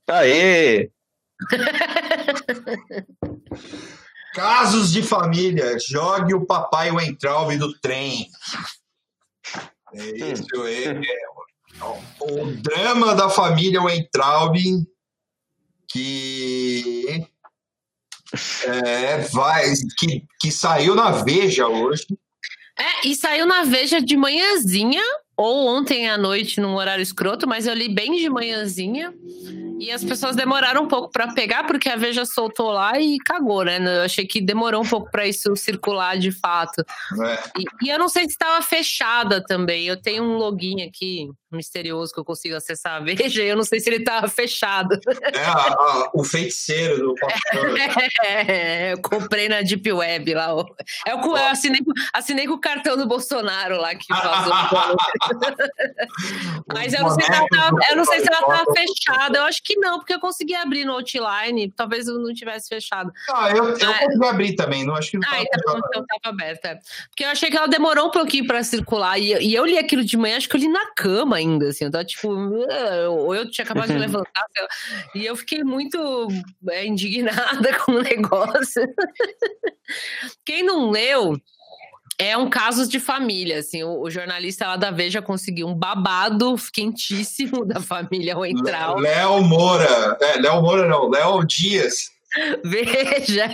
Aê! Casos de família. Jogue o papai o entralve do trem. É isso, é, é, o drama da família Weintraub que é, vai que, que saiu na Veja hoje é, e saiu na Veja de manhãzinha, ou ontem à noite, num horário escroto, mas eu li bem de manhãzinha. E as pessoas demoraram um pouco para pegar, porque a Veja soltou lá e cagou, né? Eu achei que demorou um pouco para isso circular de fato. É. E, e, eu não sei se estava fechada também. Eu tenho um login aqui misterioso que eu consigo acessar a Veja e eu não sei se ele estava fechado. É a, a, o feiticeiro do é, eu comprei na Deep Web lá. É o, eu assinei, assinei com o cartão do Bolsonaro lá que vazou. Mas eu não, sei se ela tava, eu não sei se ela estava fechada. Eu acho que não, porque eu consegui abrir no Outline, talvez eu não tivesse fechado. Ah, eu, eu ah, consegui abrir também, não acho que não Ah, então, então tava aberta. Porque eu achei que ela demorou um pouquinho para circular, e, e, eu li aquilo de manhã, acho que eu li na cama ainda, assim, eu tava tipo, ou eu tinha acabado de levantar, e eu fiquei muito é, indignada com o negócio. Quem não leu, é um caso de família, assim, o, o, jornalista lá da Veja conseguiu um babado quentíssimo da família Wentral. Léo Moura, é, Léo Moura não, Léo Dias. Veja!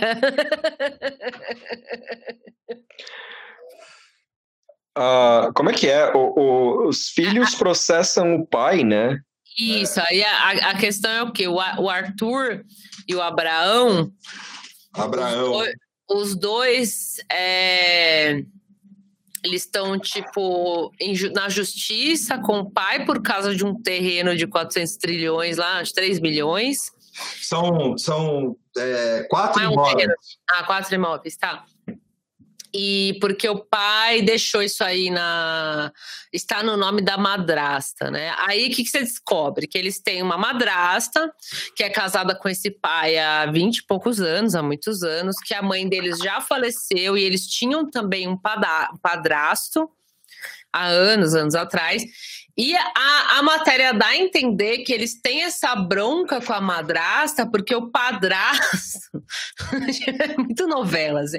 Uh, como é que é? O, o, os filhos processam o pai, né? Isso, aí a, a questão é o quê? O, o Arthur e o Abraão. Abraão. Os dois, os dois é, eles estão, tipo, em, na justiça com o pai por causa de um terreno de 400 trilhões lá, de 3 bilhões. São, são é, quatro é um imóveis. Terreno. Ah, quatro imóveis, tá e porque o pai deixou isso aí na está no nome da madrasta, né? Aí o que, que, você descobre? Que eles têm uma madrasta que é casada com esse pai há 20 e poucos anos, há muitos anos, que a mãe deles já faleceu e eles tinham também um padrasto há anos, anos atrás. E a, a matéria dá a entender que eles têm essa bronca com a madrasta, porque o padrasto. é muito novela, assim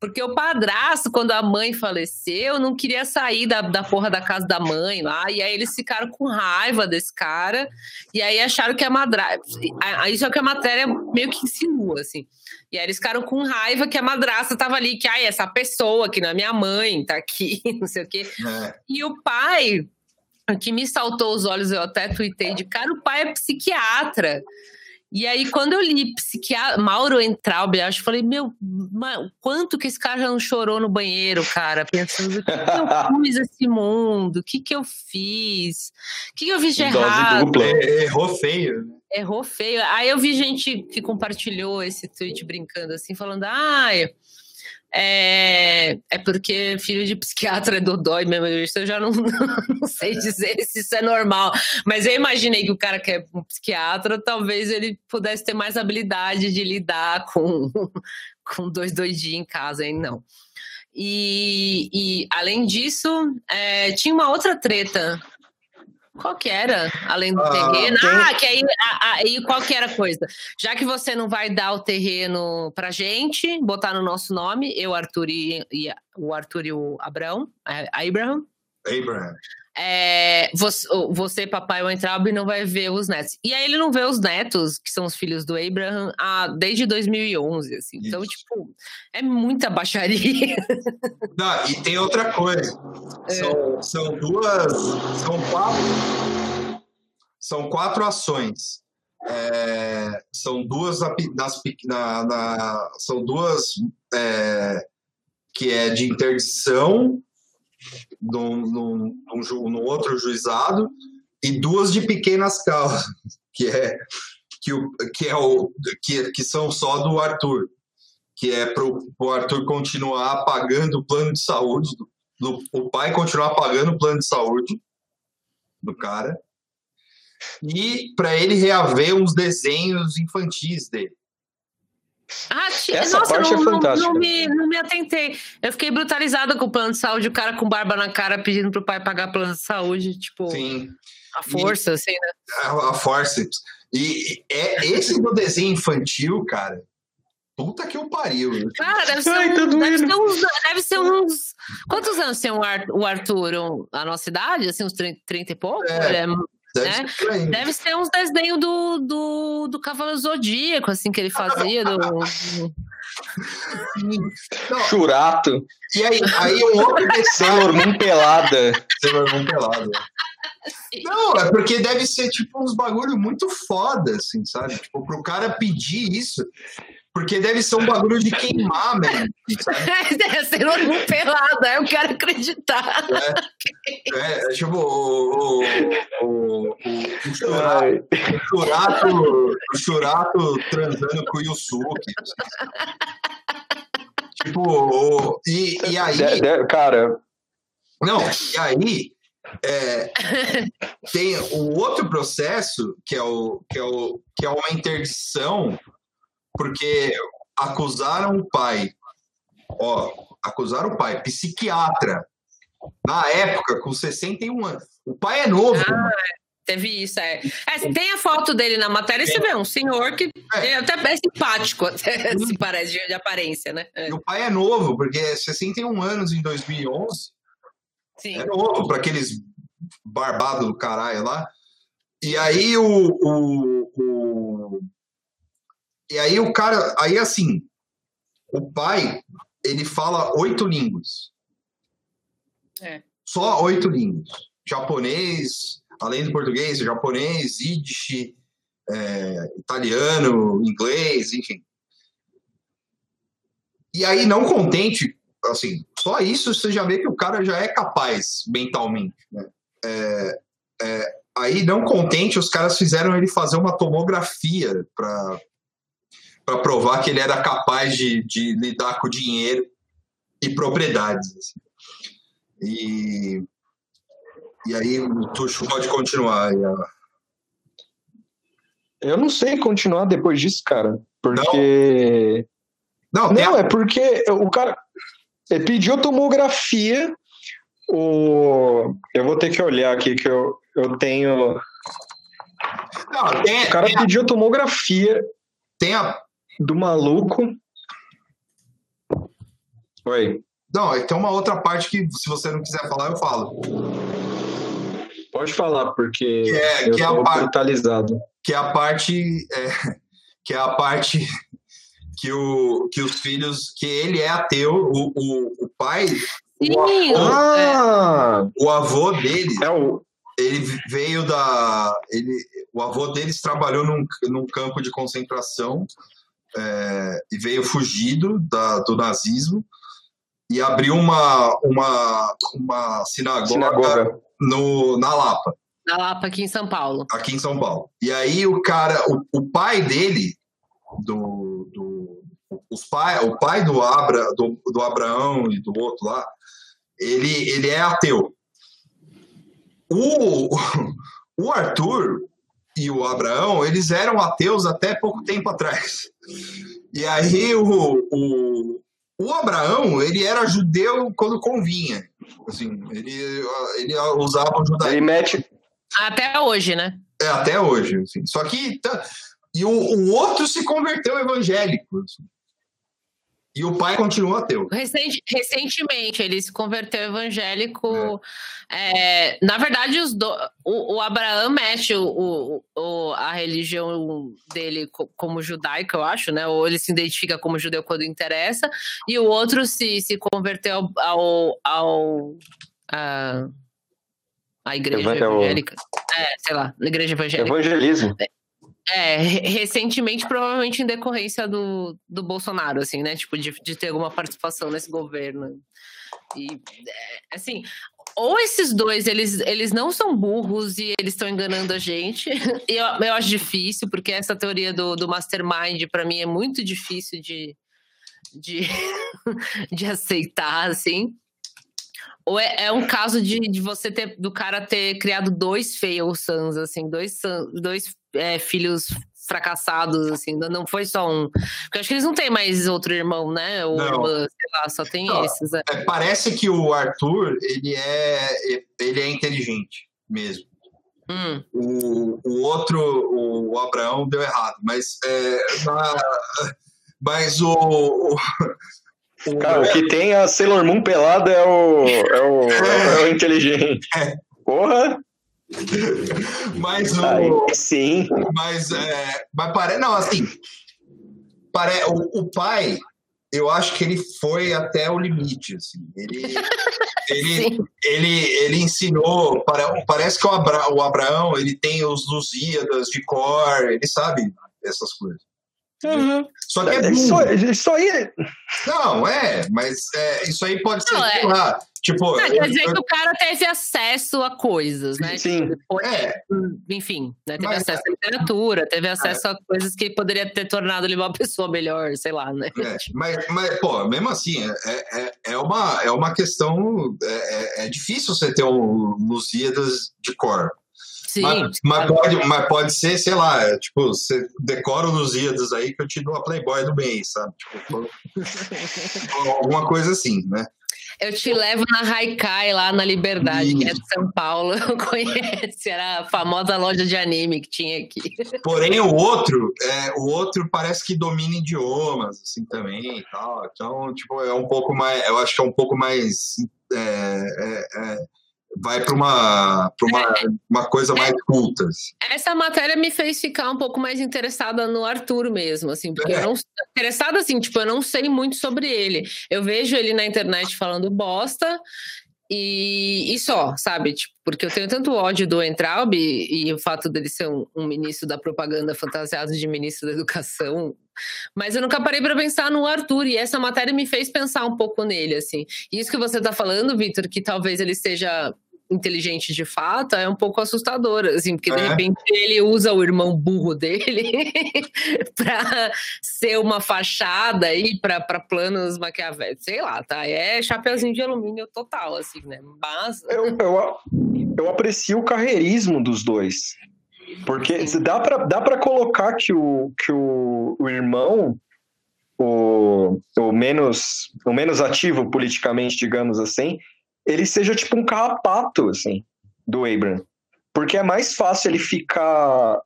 Porque o padrasto, quando a mãe faleceu, não queria sair da, da porra da casa da mãe lá. E aí eles ficaram com raiva desse cara. E aí acharam que a madrasta. Isso é o que a matéria meio que insinua, assim. E aí eles ficaram com raiva que a madrasta tava ali, que ai, essa pessoa que não é minha mãe, tá aqui, não sei o quê. É. E o pai, que me saltou os olhos, eu até tuitei de cara, o pai é psiquiatra. E aí, quando eu li psiquiatra, Mauro Entraub, eu acho, falei, meu, quanto que esse cara já não chorou no banheiro, cara? Pensando, o que, que eu fiz esse mundo? O que que eu fiz? O que, que eu fiz de errado? Dupla. Errou feio. Errou feio. Aí eu vi gente que compartilhou esse tweet brincando assim, falando, ai... É, é porque filho de psiquiatra é dodói mesmo. Eu já não, não sei dizer se isso é normal. Mas eu imaginei que o cara que é um psiquiatra, talvez ele pudesse ter mais habilidade de lidar com, com dois doidinhos em casa, hein? Não. E, e além disso, é, tinha uma outra treta qual que era? Além do ah, terreno? Tem... Ah, que aí, aí qual que era a coisa? Já que você não vai dar o terreno pra gente, botar no nosso nome, eu, Arthur e, e o Arthur e o Abrão, é, Abraham. Abraham é, você, você, papai Weintraub, não vai ver os netos. E aí ele não vê os netos, que são os filhos do Abraham, ah, desde 2011, assim. Então, tipo, é muita baixaria. Não, e tem outra coisa. É. São, são duas... São quatro... São quatro ações. É, são duas nas, na, na, são duas é, que é de interdição no, no, no, no outro juizado e duas de pequenas causas, que é que, o, que, é o, que, que são só do Arthur, que é para o Arthur continuar pagando o plano de saúde, do, do, o pai continuar pagando o plano de saúde do cara, e para ele reaver uns desenhos infantis dele. Ah, Essa nossa, parte não, é fantástica. Não, não, me, não me atentei. Eu fiquei brutalizada com o plano de saúde, o cara com barba na cara pedindo pro pai pagar plano de saúde, tipo. Sim. A força, e, assim, né? A, a força. E é esse do desenho infantil, cara. Puta que eu pariu. Cara, deve ser, Ai, um, deve, ser uns, deve ser uns. Quantos anos tem o Arthur? A nossa idade? Assim, uns 30, 30 e pouco? É. é Deve, né? ser, Deve ser uns desenhos do, do, do Cavalo Zodíaco, assim, que ele fazia. Do, Churato. E aí, aí um outro Sailor Moon pelada. Sailor Moon pelada. Não, é porque deve ser tipo uns bagulho muito foda, assim, sabe? Tipo, pro cara pedir isso, porque deve ser um bagulho de queimar, mesmo. Deve ser um pelado, eu quero acreditar. É, é, é tipo o, o, o, o, churato, o, churato, o churato transando com o Yusuke. Tipo, o, e, e aí. De, de, cara. Não, e aí. É, tem o outro processo que é, o, que, é o, que é uma interdição porque acusaram o pai, ó, acusaram o pai, psiquiatra, na época, com 61 anos. O pai é novo. Ah, teve isso, é. é. Tem a foto dele na matéria e você vê um senhor que é, é até é simpático, até, se parece, de, de aparência, né? É. E o pai é novo, porque é 61 anos em 2011. Sim. É novo para aqueles barbados do caralho lá. E aí o, o, o e aí o cara, aí assim, o pai, ele fala oito línguas. É. Só oito línguas. Japonês, além do português, japonês, yiddish, é, italiano, inglês, enfim. E aí, não contente, assim, só isso você já vê que o cara já é capaz mentalmente. Né? É, é, aí, não contente, os caras fizeram ele fazer uma tomografia para para provar que ele era capaz de, de, lidar com dinheiro e propriedades. Assim. E, e aí o Tuxo pode continuar. Eu não sei continuar depois disso, cara. Porque. Não, não, não a... é porque o cara pediu tomografia. O... Eu vou ter que olhar aqui que eu, eu tenho. Não, tem, o cara tem pediu a... tomografia. Tem a, do maluco. Oi. Não, é tem uma outra parte que, se você não quiser falar, eu falo. Pode falar, porque Que é- eu que é a brutalizado. Que é a parte. é, que é a parte que, o, que os filhos. Que ele é ateu, o, o, o pai. Sim, o, avô, Ah! o avô dele, É o. ele veio da. Ele, o avô deles trabalhou num, num campo de concentração é, e veio fugido da, do nazismo e abriu uma, uma, uma sinagoga, Sinagoga. No, na Lapa, na Lapa aqui em São Paulo. aqui em São Paulo. E aí o cara, o, o pai dele, do, do os pai, o pai do, Abra, do, do Abraão e do outro lá, ele, ele é ateu. O, o Arthur e o Abraão, eles eram ateus até pouco tempo atrás. E aí o, o, o Abraão, ele era judeu quando convinha. Assim, ele, ele usava o judaísmo. Ele mete. Até hoje, né? É, até hoje. Assim. Só que. tá- E o, o outro se converteu evangélico. assim. E o pai continua ateu. Recente- recentemente, ele se converteu evangélico. É, na verdade, os do- o, o Abraão mete o, o- o- a religião dele co- como judaica, eu acho, né? Ou ele se identifica como judeu quando interessa, e o outro se, se converteu ao. ao a, a igreja é evangélica. É, sei lá, igreja evangélica. Evangelismo. É, re- recentemente, provavelmente em decorrência do, do Bolsonaro, assim, né? Tipo, de, de ter alguma participação nesse governo. E, é, assim, ou esses dois, eles, eles não são burros e eles estão enganando a gente. Eu, eu acho difícil, porque essa teoria do, do mastermind, para mim, é muito difícil de, de, de aceitar, assim. Ou é, é um caso de, de você ter, do cara ter criado dois fail sons, assim, dois, dois é, filhos fracassados, assim, não- foi só um. Porque eu acho que eles não têm mais outro irmão, né? Ou Não. irmã, sei lá, só tem Não. esses. é. É, parece que o Arthur, ele é, ele é inteligente mesmo. Hum. O, o outro, o Abraão, deu errado. Mas, é, na- mas o. o, o- Cara, o que tem a Sailor Moon pelada é o, é o, é o inteligente. Porra! mas o. Aí sim. Mas, é, mas pare... não, assim, pare... o, o pai, eu acho que ele foi até o limite, assim. Ele, ele, ele, ele ensinou, pare- parece que o, Abra... o Abraão, ele tem os Lusíadas de cor, ele sabe essas coisas. Só que é Isso, burro. isso aí. Não, é, mas é, isso aí pode ser, Não, é. sei lá, tipo... Ah, eu- quer dizer eu- que o cara teve acesso a coisas, né? Sim. Tipo, depois- É, enfim, né? teve Mas- acesso à literatura, teve acesso a coisas que poderia ter tornado ele uma pessoa melhor, sei lá, né? É, mas, mas, pô, mesmo assim, é, é, é, uma, é uma questão. É, é- é difícil você ter um Lusíadas de cor. Sim. Mas, mas pode, mas pode ser, sei lá, é, tipo, você decora o Lusíadas aí que eu te dou a Playboy do mês, sabe? Tipo, alguma coisa assim, né? Eu te levo na Haikai lá na Liberdade, que é de São Paulo. Conhece, era a famosa loja de anime que tinha aqui. Porém, o outro, é, o outro parece que domina idiomas, assim, também e tal. Então, tipo, é um pouco mais. Eu acho que é um pouco mais. é, é, é, vai para uma, pra uma, uma coisa mais culta. assim. Essa matéria me fez ficar um pouco mais interessada no Arthur mesmo, assim, porque É. eu não interessada assim, tipo, eu não sei muito sobre ele. Eu vejo ele na internet falando bosta e, e só, sabe? Tipo, porque eu tenho tanto ódio do Entraub e, e o fato dele ser um, um ministro da propaganda fantasiado de ministro da educação. Mas eu nunca parei para pensar no Arthur e essa matéria me fez pensar um pouco nele, assim. E isso que você tá falando, Vitor, que talvez ele seja inteligente de fato, é um pouco assustador, assim, porque de É. repente ele usa o irmão burro dele para ser uma fachada aí para planos maquiavélicos, sei lá, tá? É chapeuzinho de alumínio total, assim, né? Mas Eu, eu, eu aprecio o carreirismo dos dois. Porque dá pra, dá pra colocar que o, que o, o irmão, o, o, menos, o menos ativo politicamente, digamos assim, ele seja tipo um carrapato, assim, do Abraham. Porque é mais fácil ele ficar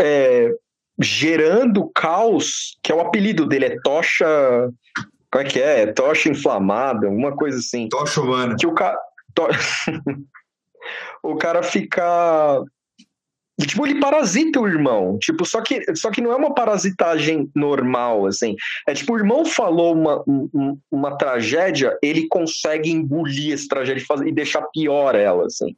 é, gerando caos, que é o apelido dele, é Tocha Como é que é? Tocha inflamada, uma coisa assim. Tocha humana. Que o cara. To... o cara fica. Tipo, ele parasita o irmão. Tipo, só que, só que não é uma parasitagem normal, assim. É tipo, o irmão falou uma, uma, uma tragédia, ele consegue engolir essa tragédia e deixar pior ela, assim.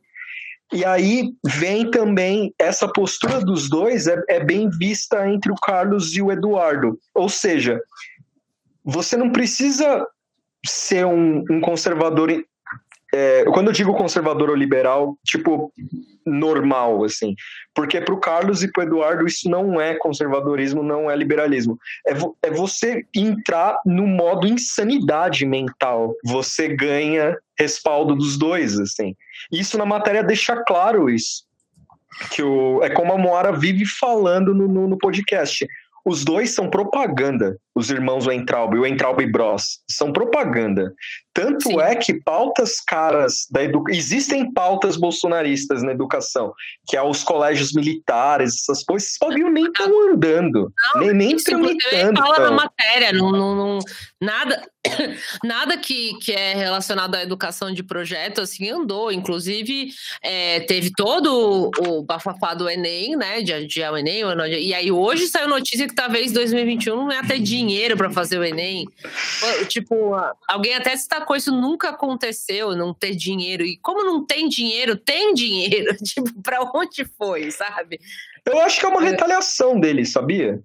E aí vem também essa postura dos dois é, é bem vista entre o Carlos e o Eduardo. Ou seja, você não precisa ser um, um conservador é, quando eu digo conservador ou liberal, tipo, normal, assim. Porque para o Carlos e para o Eduardo isso não é conservadorismo, não é liberalismo. É, vo é você entrar no modo insanidade mental. Você ganha respaldo dos dois, assim. Isso na matéria deixa claro isso. Que o, é como a Moara vive falando no, no, no podcast. Os dois são propaganda, os irmãos Weintraub e o Weintraub Bros. São propaganda. Tanto Sim. é que pautas caras da educação. Existem pautas bolsonaristas na educação, que é os colégios militares, essas coisas, esses bagulho nem estão andando. Não, nem nem tramitando. Fala na matéria, não, não, não, nada, nada que, que é relacionado à educação de projeto assim andou. Inclusive, é, teve todo o bafafá do Enem, né? De adiar o Enem, e aí hoje saiu notícia que talvez 2021 não ia ter dinheiro para fazer o Enem. Tipo, alguém até destacou isso nunca aconteceu, não ter dinheiro. E como não tem dinheiro, tem dinheiro. Tipo, para onde foi, sabe? Eu acho que é uma é. retaliação dele, sabia?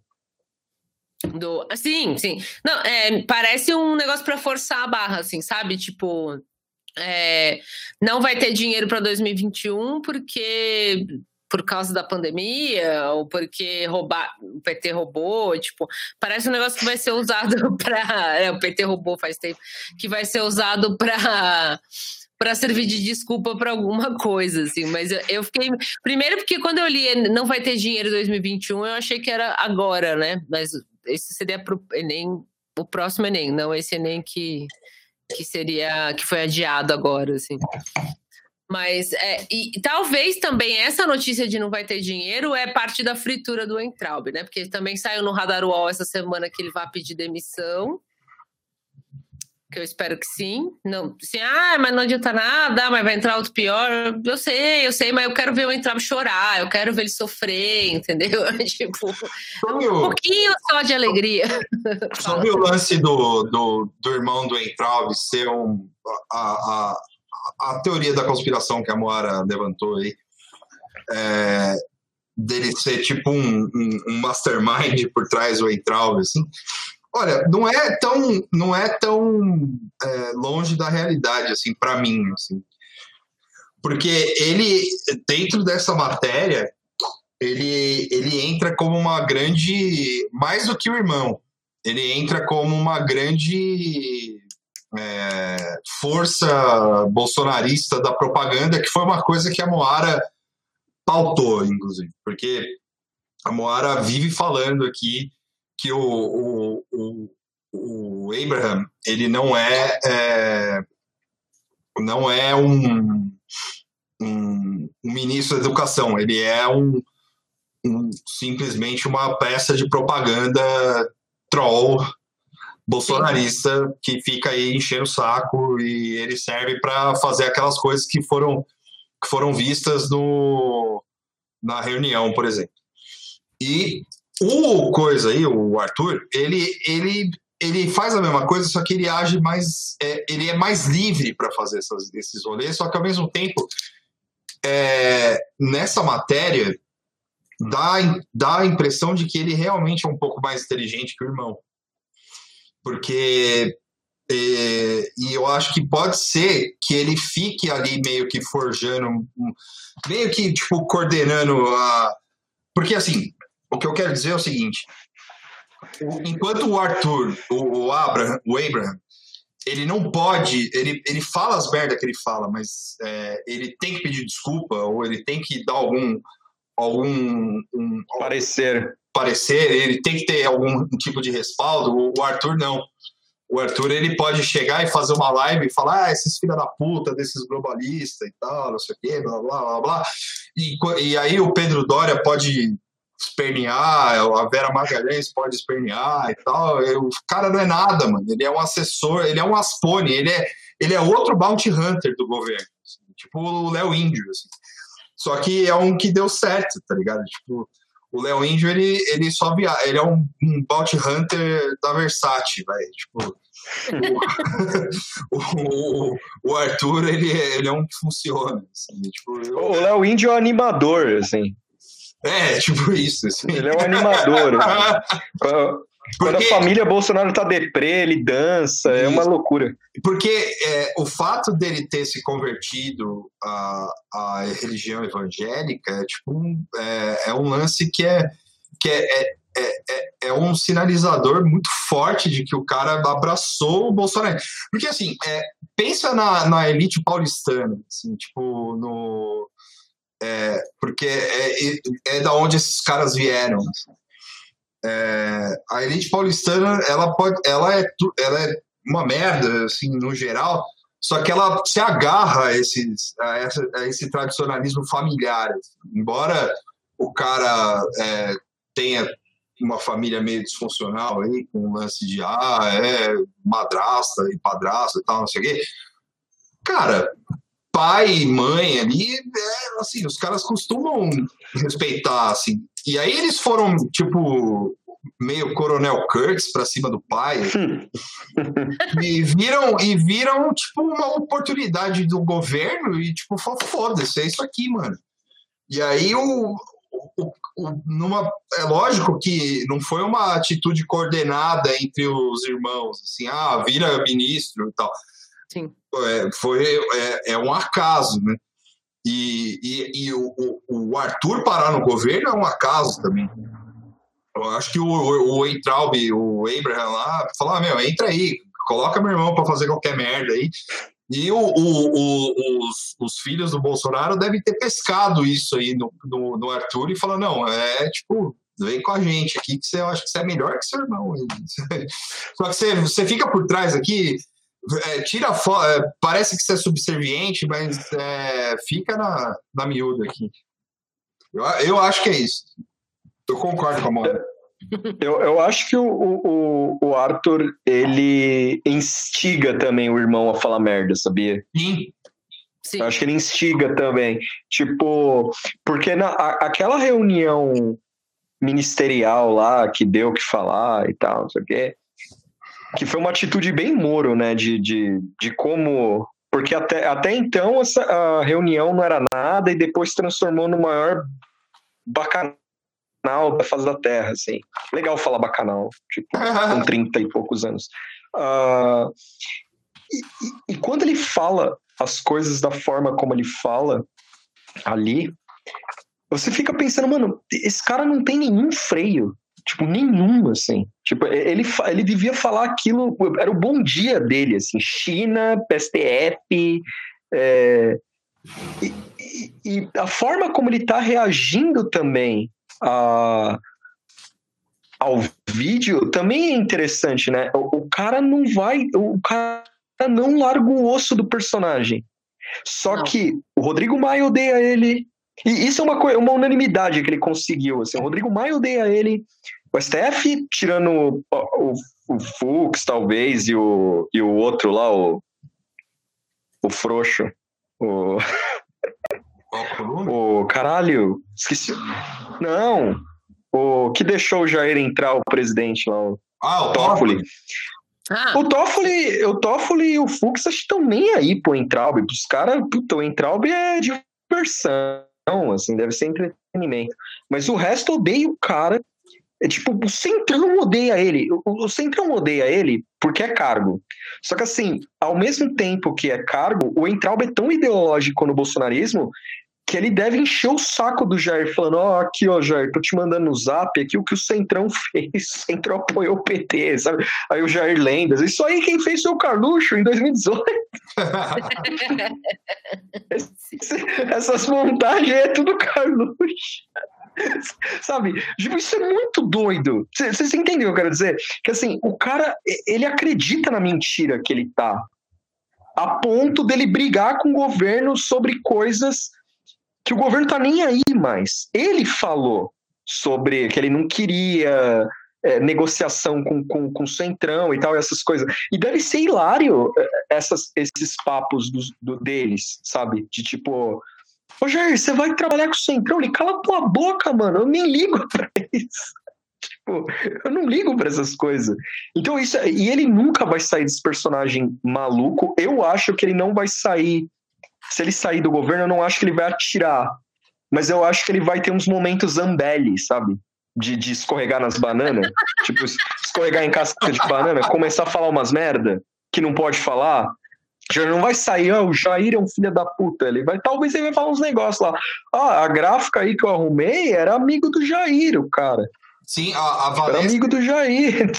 Do, sim, sim. Não, é, parece um negócio para forçar a barra, assim, sabe? Tipo, é, não vai ter dinheiro para 2021 porque por causa da pandemia ou porque roubar, o PT roubou, tipo, parece um negócio que vai ser usado para, é, o PT roubou faz tempo, que vai ser usado para para servir de desculpa para alguma coisa, assim. Mas eu, eu, fiquei. Primeiro, porque quando eu li não vai ter dinheiro em 2021, eu achei que era agora, né? Mas esse seria o Enem, o próximo Enem, não esse Enem que, que seria. que foi adiado agora, assim. Mas, é, e talvez também essa notícia de não vai ter dinheiro é parte da fritura do Entraub, né? Porque também saiu no Radar UOL essa semana que ele vai pedir demissão que eu espero que sim. Não, assim, ah, mas não adianta nada, mas vai entrar outro pior. Eu sei, eu sei, mas eu quero ver o entrar chorar, eu quero ver ele sofrer, entendeu? tipo, um pouquinho só de alegria. Sobre o lance do, do, do irmão do Entraub ser um, a, a, a teoria da conspiração que a Moara levantou aí, é, dele ser tipo um, um, um mastermind por trás do Entraub, assim, Olha, não é tão, não é tão é, longe da realidade, assim, para mim, assim. Porque ele, dentro dessa matéria, ele, ele entra como uma grande, mais do que o irmão, ele entra como uma grande é, força bolsonarista da propaganda, que foi uma coisa que a Moara pautou, inclusive, porque a Moara vive falando aqui que o, o, o, o Abraham ele não é, é não é um, um, um, ministro da educação, ele é um, um, simplesmente uma peça de propaganda troll bolsonarista que fica aí enchendo o saco e ele serve para fazer aquelas coisas que foram que foram vistas no na reunião, por exemplo. E o coisa aí, o Arthur, ele, ele, ele faz a mesma coisa, só que ele age mais. É, ele é mais livre para fazer essas, esses rolês, só que ao mesmo tempo, é, nessa matéria, dá, dá a impressão de que ele realmente é um pouco mais inteligente que o irmão. Porque. É, e eu acho que pode ser que ele fique ali meio que forjando, meio que tipo coordenando a. Porque assim, o que eu quero dizer é o seguinte: enquanto o Arthur, o Abraham, o Abraham ele não pode, ele, ele fala as merdas que ele fala, mas é, ele tem que pedir desculpa ou ele tem que dar algum algum um, parecer parecer, ele tem que ter algum tipo de respaldo. O Arthur não. O Arthur ele pode chegar e fazer uma live e falar ah, esses filha da puta desses globalistas e tal, não sei o quê, blá blá blá blá. E, e aí o Pedro Dória pode espernear, a Vera Magalhães pode espernear e tal. O cara não é nada, mano. Ele é um assessor, ele é um Aspone, ele é, ele é outro bounty hunter do governo. Assim, tipo o Léo Índio, assim. Só que é um que deu certo, tá ligado? Tipo, o Léo Índio, ele, ele só via... ele é um, um bounty hunter da Versace, velho. Tipo, o, o, o, Arthur, ele, ele é um que funciona. Assim, tipo, eu... O Léo Índio é um animador, assim. É, tipo isso. Assim. Ele é um animador. Assim. Quando Porque, a família Bolsonaro tá deprê, ele dança, isso. é uma loucura. Porque é, o fato dele ter se convertido à, à religião evangélica é, tipo, um, é, é um lance que é, que é, é, é, é, um sinalizador muito forte de que o cara abraçou o Bolsonaro. Porque, assim, é, pensa na, na elite paulistana, assim, tipo, no... É, porque é, é, é da onde esses caras vieram. Assim é, a elite paulistana ela pode ela é ela é uma merda assim no geral só que ela se agarra a, a, a esse tradicionalismo familiar embora o cara é, tenha uma família meio disfuncional aí com um lance de ah é madrasta e padrasto e tal não sei o quê. Cara pai e mãe ali é, assim os caras costumam respeitar assim e aí eles foram, tipo, meio Coronel Kurtz para cima do pai. e viram, e viram, tipo, uma oportunidade do governo e, tipo, foda-se, é isso aqui, mano. E aí o, o, o, numa, é lógico que não foi uma atitude coordenada entre os irmãos, assim, ah, vira ministro e tal. Sim. É, foi, é, é um acaso, né? E, e, e o, o, Arthur parar no governo é um acaso também. Eu acho que o, o, o Entraub, o Abraham lá, falou: ah, meu, entra aí, coloca meu irmão para fazer qualquer merda aí. E o, o, os, os, filhos do Bolsonaro devem ter pescado isso aí no, no, no, Arthur e falou: não, é tipo, vem com a gente aqui que você, eu acho que você é melhor que seu irmão. Só que você, você fica por trás aqui, é, tira é, parece que você é subserviente, mas é, fica na, na miúda aqui. Eu, eu acho que é isso. Eu concordo com a Mona. Eu, eu acho que o, o, o Arthur, ele instiga também o irmão a falar merda, sabia? Sim. Sim. Eu acho que ele instiga também. Tipo, porque na, a, aquela reunião ministerial lá, que deu o que falar e tal, não sei o quê, que foi uma atitude bem Moro, né? De, de, de como. Porque até, até então essa, a reunião não era nada e depois se transformou no maior bacanal da face da Terra, assim. Legal falar bacanal, tipo, com 30 e poucos anos. Uh, e, e, e quando ele fala as coisas da forma como ele fala ali, você fica pensando, mano, esse cara não tem nenhum freio. Tipo, nenhum, assim. Tipo, ele, ele devia falar aquilo, era o bom dia dele, assim. China, PSTF, é, e, e, e, a forma como ele tá reagindo também a, ao vídeo também é interessante, né? O, o, cara não vai, o cara não larga o osso do personagem. Só não. que o Rodrigo Maia odeia ele, e isso é uma, uma unanimidade que ele conseguiu. Assim, o Rodrigo Maia odeia ele. O STF, tirando o, o, o Fux, talvez, e o, e o outro lá, o, o Frouxo. O. o caralho, esqueci. Não, o que deixou o Jair entrar, o presidente lá, o ah, o Toffoli. Ah. O Toffoli, o Toffoli e o Fux estão nem aí pro Entraub. Os caras, puta, o Entraub é diversão assim, deve ser entretenimento. Mas o resto odeia o cara. É tipo, o Centrão odeia ele. O, o Centrão odeia ele porque é cargo. Só que assim, ao mesmo tempo que é cargo, o Entraub é tão ideológico no bolsonarismo que ele deve encher o saco do Jair, falando: Ó, oh, aqui, ó, Jair, tô te mandando no zap aqui o que o Centrão fez. O Centrão apoiou o PT, sabe? Aí o Jair Lendas. Isso aí quem fez foi o Carluxo em 2018. Essas montagens é tudo Carluxo. Sabe? Tipo, isso é muito doido. Vocês entendem o que eu quero dizer? Que assim, o cara, ele acredita na mentira que ele tá. A ponto dele brigar com o governo sobre coisas que o governo tá nem aí mais. Ele falou. sobre que ele não queria é, negociação com, com, com o Centrão e tal, essas coisas. E deve ser hilário é, essas, esses papos dos, do, deles, sabe? De tipo, ô Jair, você vai trabalhar com o Centrão? Ele cala tua boca, mano, eu nem ligo pra isso. Tipo, eu não ligo para essas coisas. Então, isso. E ele nunca vai sair desse personagem maluco. Eu acho que ele não vai sair. Se ele sair do governo, eu não acho que ele vai atirar. Mas eu acho que ele vai ter uns momentos Zambelli, sabe? De, de escorregar nas bananas. tipo, escorregar em casca de banana, começar a falar umas merda que não pode falar. Já não vai sair, oh, o Jair é um filho da puta. Ele vai, talvez ele vai falar uns negócios lá. Ah, a gráfica aí que eu arrumei era amigo do Jair, o cara. Sim, a, a Valesca. Era amigo do Jair.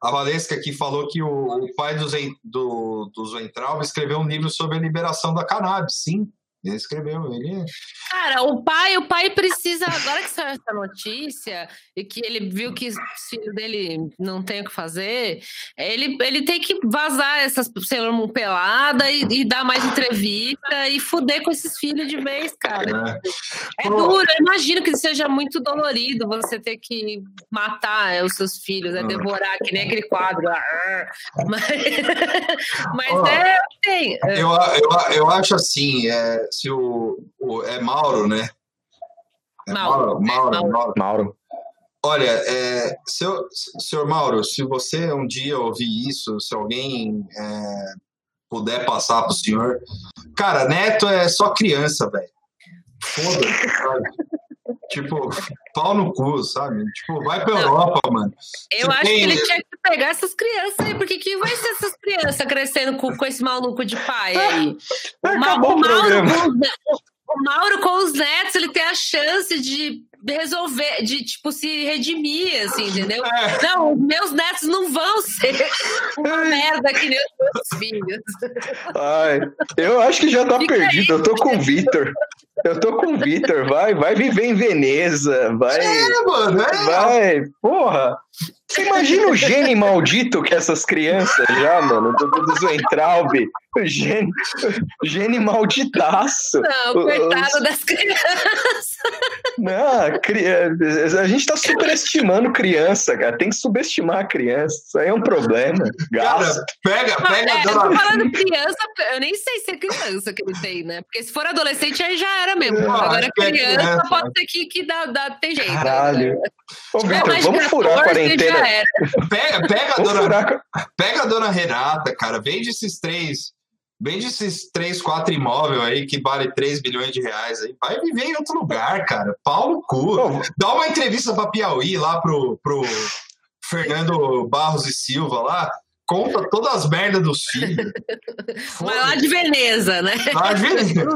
A Valesca aqui falou que o, o pai do, do, do Zoentraub escreveu um livro sobre a liberação da cannabis. Sim, ele escreveu, ele. É Cara, o pai, o pai precisa, agora que saiu essa notícia e que ele viu que o filho dele não tem o que fazer, ele, ele tem que vazar essas celular pelada e, e, dar mais entrevista e fuder com esses filhos de vez, cara. É, é duro, eu imagino que seja muito dolorido você ter que matar é, os seus filhos, é devorar, que nem aquele quadro. Mas, mas é, tem. Eu, eu, eu acho assim, é, se o, o é Mauro, né? É Mauro, Mauro, é Mauro, Mauro. Olha, é, seu, senhor Mauro, se você um dia ouvir isso, se alguém é, puder passar para o senhor, cara, neto é só criança, velho. Foda-se, sabe? tipo, pau no cu, sabe? Tipo, vai pra Europa, mano. Eu Você acho tem... que ele tinha que pegar essas crianças aí, porque que vai ser essas crianças crescendo com, com esse maluco de pai aí? O, Acabou o, Mauro, o, o Mauro com os netos, ele tem a chance de resolver, de, tipo, se redimir, assim, entendeu? É. Não, meus netos não vão ser uma merda que nem os meus filhos. Ai, eu acho que já tá Fica perdido, aí. eu tô com o Vitor. Eu tô com o Vitor, vai, vai viver em Veneza, vai. É, mano, é. Vai, porra. Você imagina o gene maldito que essas crianças já, mano, do, do Zoentraub. O gene, gene malditaço. Não, coitado Os... das crianças. Não, a gente tá superestimando criança, cara. Tem que subestimar a criança. Isso aí é um problema. Cara, pega, pega. É, eu tô falando criança, eu nem sei se é criança que ele tem, né? Porque se for adolescente, aí já era mesmo. Não, Agora, criança, criança, pode ser que, que dá, dá, tem jeito. Caralho. Né? Ô, Victor, vamos furar a quarentena. Pega, pega, a dona, pega a dona Renata, cara. Vende esses três. Vende esses três, quatro imóveis aí que vale 3 bilhões de reais aí. Vai viver em outro lugar, cara. Pau no cu. Dá uma entrevista pra Piauí lá pro, pro Fernando Barros e Silva lá conta todas as merdas dos filhos. Mas lá de Veneza, né? Lá de Veneza.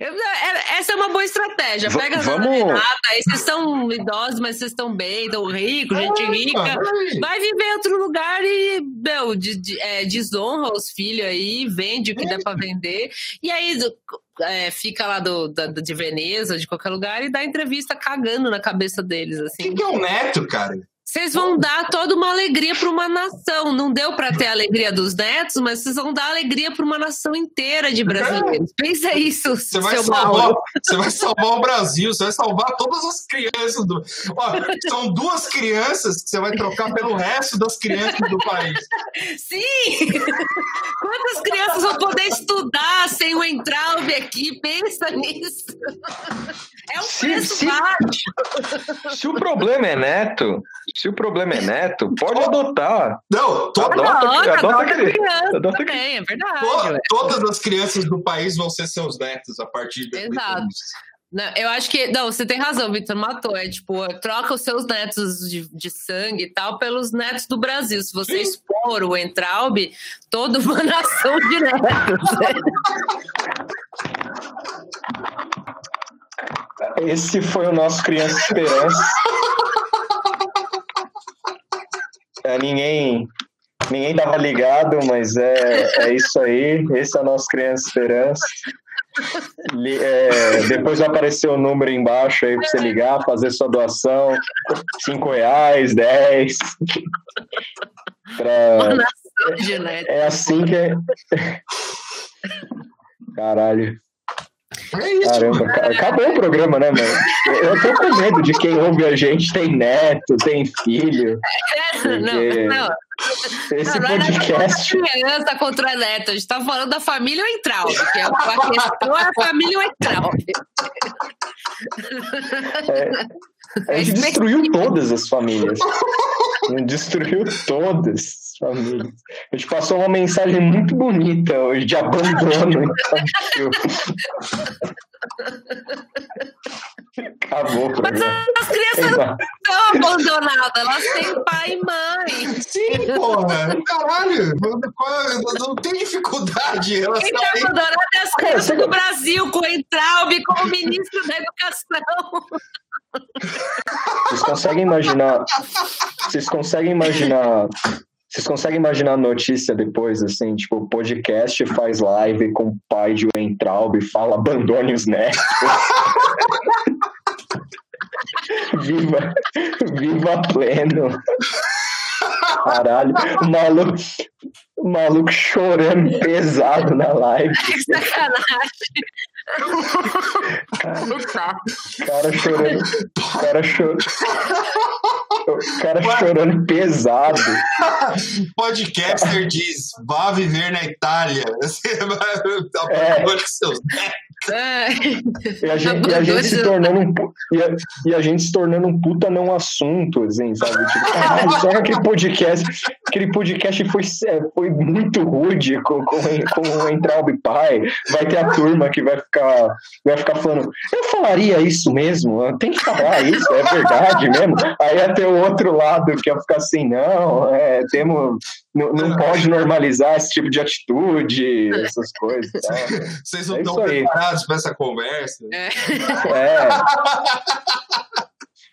É, essa é uma boa estratégia. Pega Vamos... a Renata, aí vocês são idosos, mas vocês estão bem, estão ricos, gente rica. Vai viver em outro lugar e, meu, de, de, é, desonra os filhos aí, vende o que dá para vender. E aí é, fica lá do, da, de Veneza, de qualquer lugar, e dá entrevista cagando na cabeça deles. Assim. Quem que é o neto, cara? Vocês vão dar toda uma alegria para uma nação. Não deu para ter a alegria dos netos, mas vocês vão dar alegria para uma nação inteira de brasileiros. Pensa isso, você vai, salvar, você vai salvar o Brasil, você vai salvar todas as crianças. Do... Ó, são duas crianças que você vai trocar pelo resto das crianças do país. Sim! Quantas crianças vão poder estudar sem o Entraube aqui? Pensa nisso. É um se, preço se, baixo. Se o problema é neto, se o problema é neto, pode adotar. Não, to... adota, adota, adota, adota criança adota também, é verdade. To... Todas as crianças do país vão ser seus netos a partir de Exato. Não, eu acho que. Não, você tem razão, Vitor Matou. É tipo, troca os seus netos de, de sangue e tal pelos netos do Brasil. Se você Sim. expor o Entraub, toda uma nação de netos. Esse foi o nosso Criança Esperança. É, ninguém ninguém tava ligado, mas é, é isso aí. Esse é o nosso Criança Esperança. É, depois vai aparecer o número embaixo aí para você ligar, fazer sua doação. Cinco reais, dez. Pra... É assim que é. Caralho. É isso. Caramba, ca- acabou o programa, né, mano? Eu tô com medo de quem ouve a gente tem neto, tem filho. Não, não. Esse não, não é nada podcast. contra a criança contra a neto. A gente tá falando da família Weintraub, que é a questão é a família Weintraub. A gente destruiu todas as famílias. A gente destruiu todas famílias. A gente passou uma mensagem muito bonita hoje de abandono. Acabou o Mas as crianças não estão abandonadas, elas têm pai e mãe. Sim, porra. Caralho. Qual- Não tem dificuldade relação Quem a está abandonado é as crianças do Brasil, com o Entraub como ministro da Educação. Vocês conseguem imaginar? Vocês conseguem imaginar? Vocês conseguem imaginar a notícia depois, assim, tipo, o podcast faz live com o pai de Weintraub e fala abandone os netos. viva, viva pleno. Caralho, o maluco, o maluco chorando pesado na live. Que sacanagem. Tá. O cara chorando. O cara, cara chorando pesado. Podcaster diz: vá viver na Itália. Você vai É. seus É. E a gente, e a gente se tornando um e a, e a gente se tornando um puta não assunto, assim, sabe? Tipo, só que aquele podcast, aquele podcast foi, é, foi muito rude com, com, com o Entraub Pai. Vai ter a turma que vai ficar, vai ficar falando, eu falaria isso mesmo, tem que falar isso, é verdade mesmo. Aí ter o outro lado que ia ficar assim, não, é, temos, não, não pode normalizar esse tipo de atitude, essas coisas. Tá? Vocês não É estão preparados para essa conversa. É. É.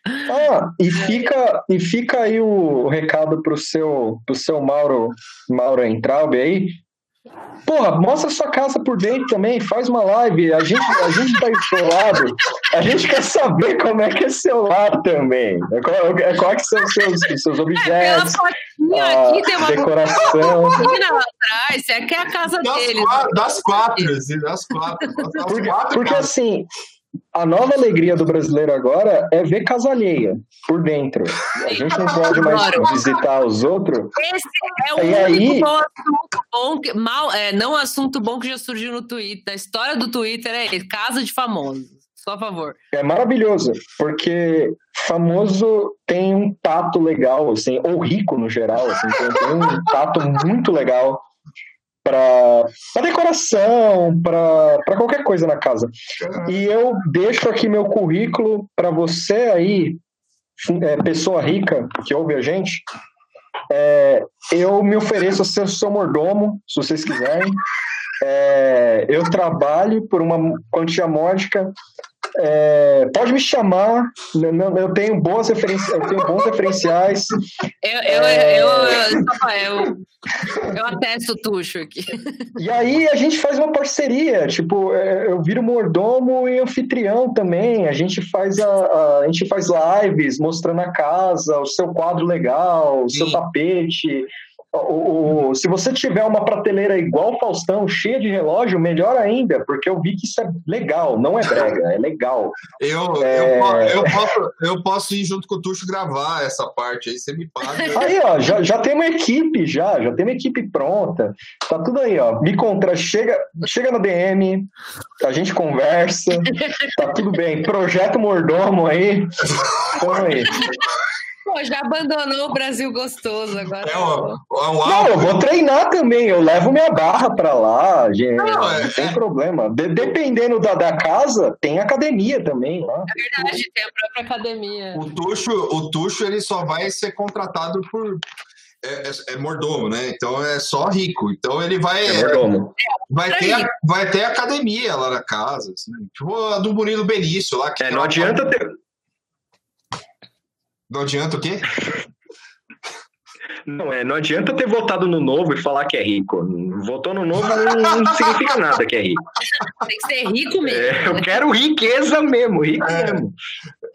Ah, e fica, e fica aí o recado pro seu, pro seu Mauro, Mauro Entraub aí. Porra, mostra sua casa por dentro também, faz uma live. A gente, a gente tá isolado. A gente quer saber como é que é seu lar também. É Qual, é, qual é que são os seus, seus objetos, fotinha a aqui tem uma decoração. atrás. Essa aqui é a casa Das, deles. quatro, das quatro, assim, das quatro. Das Porque, quatro porque assim, a nova alegria do brasileiro agora é ver casa alheia por dentro. A gente não pode mais visitar os outros. Esse é o E único aí- assunto bom que, mal, é, não assunto bom que já surgiu no Twitter. A história do Twitter é casa de famosos. Só a favor. É maravilhoso, porque famoso tem um tato legal, assim, ou rico no geral, assim, tem um tato muito legal para decoração, para qualquer coisa na casa. E eu deixo aqui meu currículo para você aí, é, pessoa rica que ouve a gente. É, eu me ofereço a ser seu mordomo, se vocês quiserem. É, eu trabalho por uma quantia módica. É, pode me chamar. Eu, tenho boas referências, eu tenho bons referenciais. Eu, eu, É. eu, eu, eu, eu atesto o tucho aqui. E aí a gente faz uma parceria, tipo, é, eu viro mordomo e anfitrião também. A gente faz a, a, a gente faz lives mostrando a casa, o seu quadro legal, o seu Sim. tapete. O, o- se você tiver uma prateleira igual o Faustão, cheia de relógio, melhor ainda, porque eu vi que isso é legal, não é brega, é legal. Eu, É. eu, eu, posso, eu posso ir junto com o Tuxo gravar essa parte aí, você me paga. Aí, ó, já, já tem uma equipe, já, já tem uma equipe pronta. Tá tudo aí, ó. Me contra, chega, chega no DM, a gente conversa, tá tudo bem. Projeto Mordomo aí. Tamo aí. Pô, já abandonou o Brasil gostoso agora. É é Não, eu vou treinar também, eu levo minha barra pra lá, gente. Não, Não, é- tem é. problema. De- dependendo da, da casa, tem academia também lá. É verdade, tem a própria academia. O Tuxo, o Tuxo ele só vai ser contratado por. É, é- é mordomo, né? Então é só rico. Então ele vai, É mordomo. vai, ter, a- vai ter academia lá na casa. Assim. Tipo a do Murilo Benício lá. Que É, não adianta ter. Não adianta o quê? Não, é, não adianta ter votado no novo e falar que é rico. Votou no novo não, não significa nada que é rico. Tem que ser rico mesmo. É, eu quero riqueza mesmo, rico É. mesmo.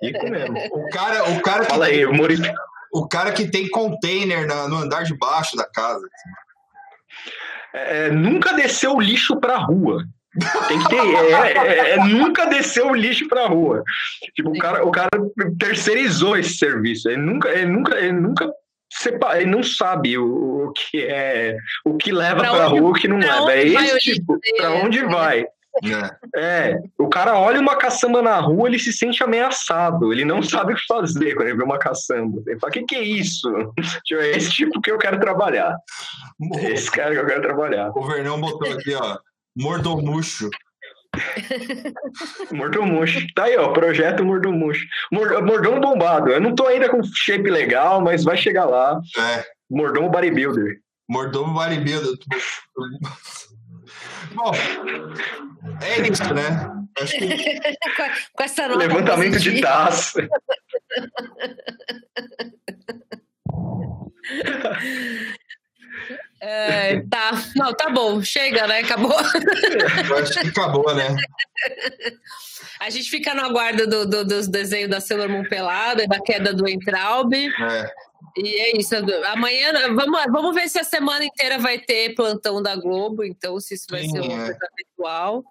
Rico mesmo. O cara, o cara, que, Fala aí, Murilo. o cara que tem container na- no andar de baixo da casa. É, nunca desceu o lixo pra rua. Tem que ter. É, é, é, nunca desceu o lixo pra rua. Tipo, o cara, o cara terceirizou esse serviço. Ele nunca, ele nunca, ele nunca separa, ele não sabe o, o que é, o que leva pra, pra rua, o que não leva. É esse tipo, pra onde vai? É. é, o cara olha uma caçamba na rua, ele se sente ameaçado, ele não sabe o que fazer quando ele vê uma caçamba. Ele fala: o que, que é isso? Tipo, é esse tipo que eu quero trabalhar. Esse cara que eu quero trabalhar. O Vernão botou aqui, ó, mordomucho. Mordomucho. Tá aí, ó, projeto Mordomucho. Mordomo bombado. Eu não tô ainda com shape legal, mas vai chegar lá. É. Mordomo bodybuilder. Mordomo bodybuilder. Bom, é isso, né? Acho que... com essa nota Levantamento positiva. de taça. É, tá, não, tá bom, chega, né? Acabou. Eu acho que acabou, né? A gente fica no aguardo do, do, dos desenhos da Sailor Moon pelada e da queda do Entraub. É. E é isso. Amanhã, vamos, vamos ver se a semana inteira vai ter plantão da Globo, então se isso vai Sim, ser uma é. coisa habitual.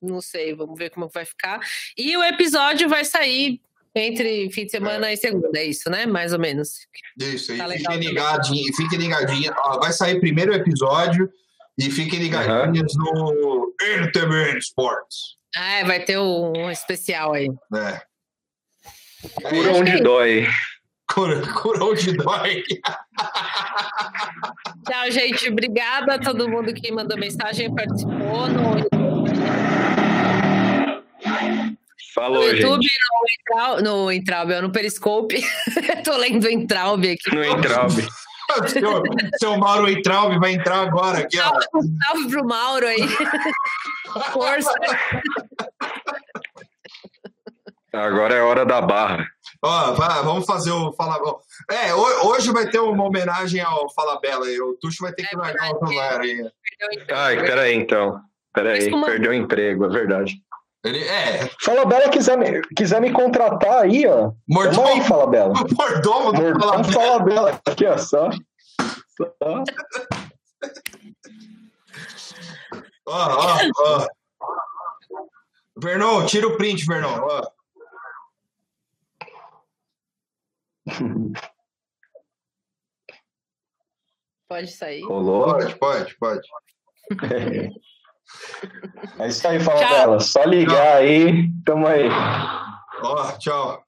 Não sei, vamos ver como vai ficar. E o episódio vai sair entre fim de semana é. e segunda, é isso, né? Mais ou menos. Isso, tá e fiquem ligadinhos, fiquem ligadinhos. Vai sair primeiro episódio e fiquem ligadinhos uhum. no NTB Sports. Ah, é, vai ter um especial aí. É. Cura onde é dói. Cura, cura onde dói. Tchau, gente. Obrigada a todo mundo que mandou mensagem, participou. No Falou, no YouTube, gente. no, no Entraub, no Periscope. Tô lendo o Entraub aqui. No Entraub. seu, seu Mauro Entraub vai entrar agora aqui, ó. Salve pro Mauro aí. Força. Agora é hora da barra. Ó, vai, vamos fazer o Fala É, hoje vai ter uma homenagem ao Fala Bela aí. O Tuxo vai ter que é largar o celular aí. Ai, peraí então. Peraí, perdeu o emprego, é verdade. Ele é. Fala Bela quiser me, quiser me contratar aí, ó. Mordomo. aí, Fala Bela. Mordomo do Mordomo Fala, Fala Bela. Aqui, ó, só. Ó, ó, ó. Vernon, tira o print, Vernon. Ó. Pode sair. Pode, pode, pode. É isso aí, fala dela. Só ligar tchau. aí. Tamo aí. Ó, tchau.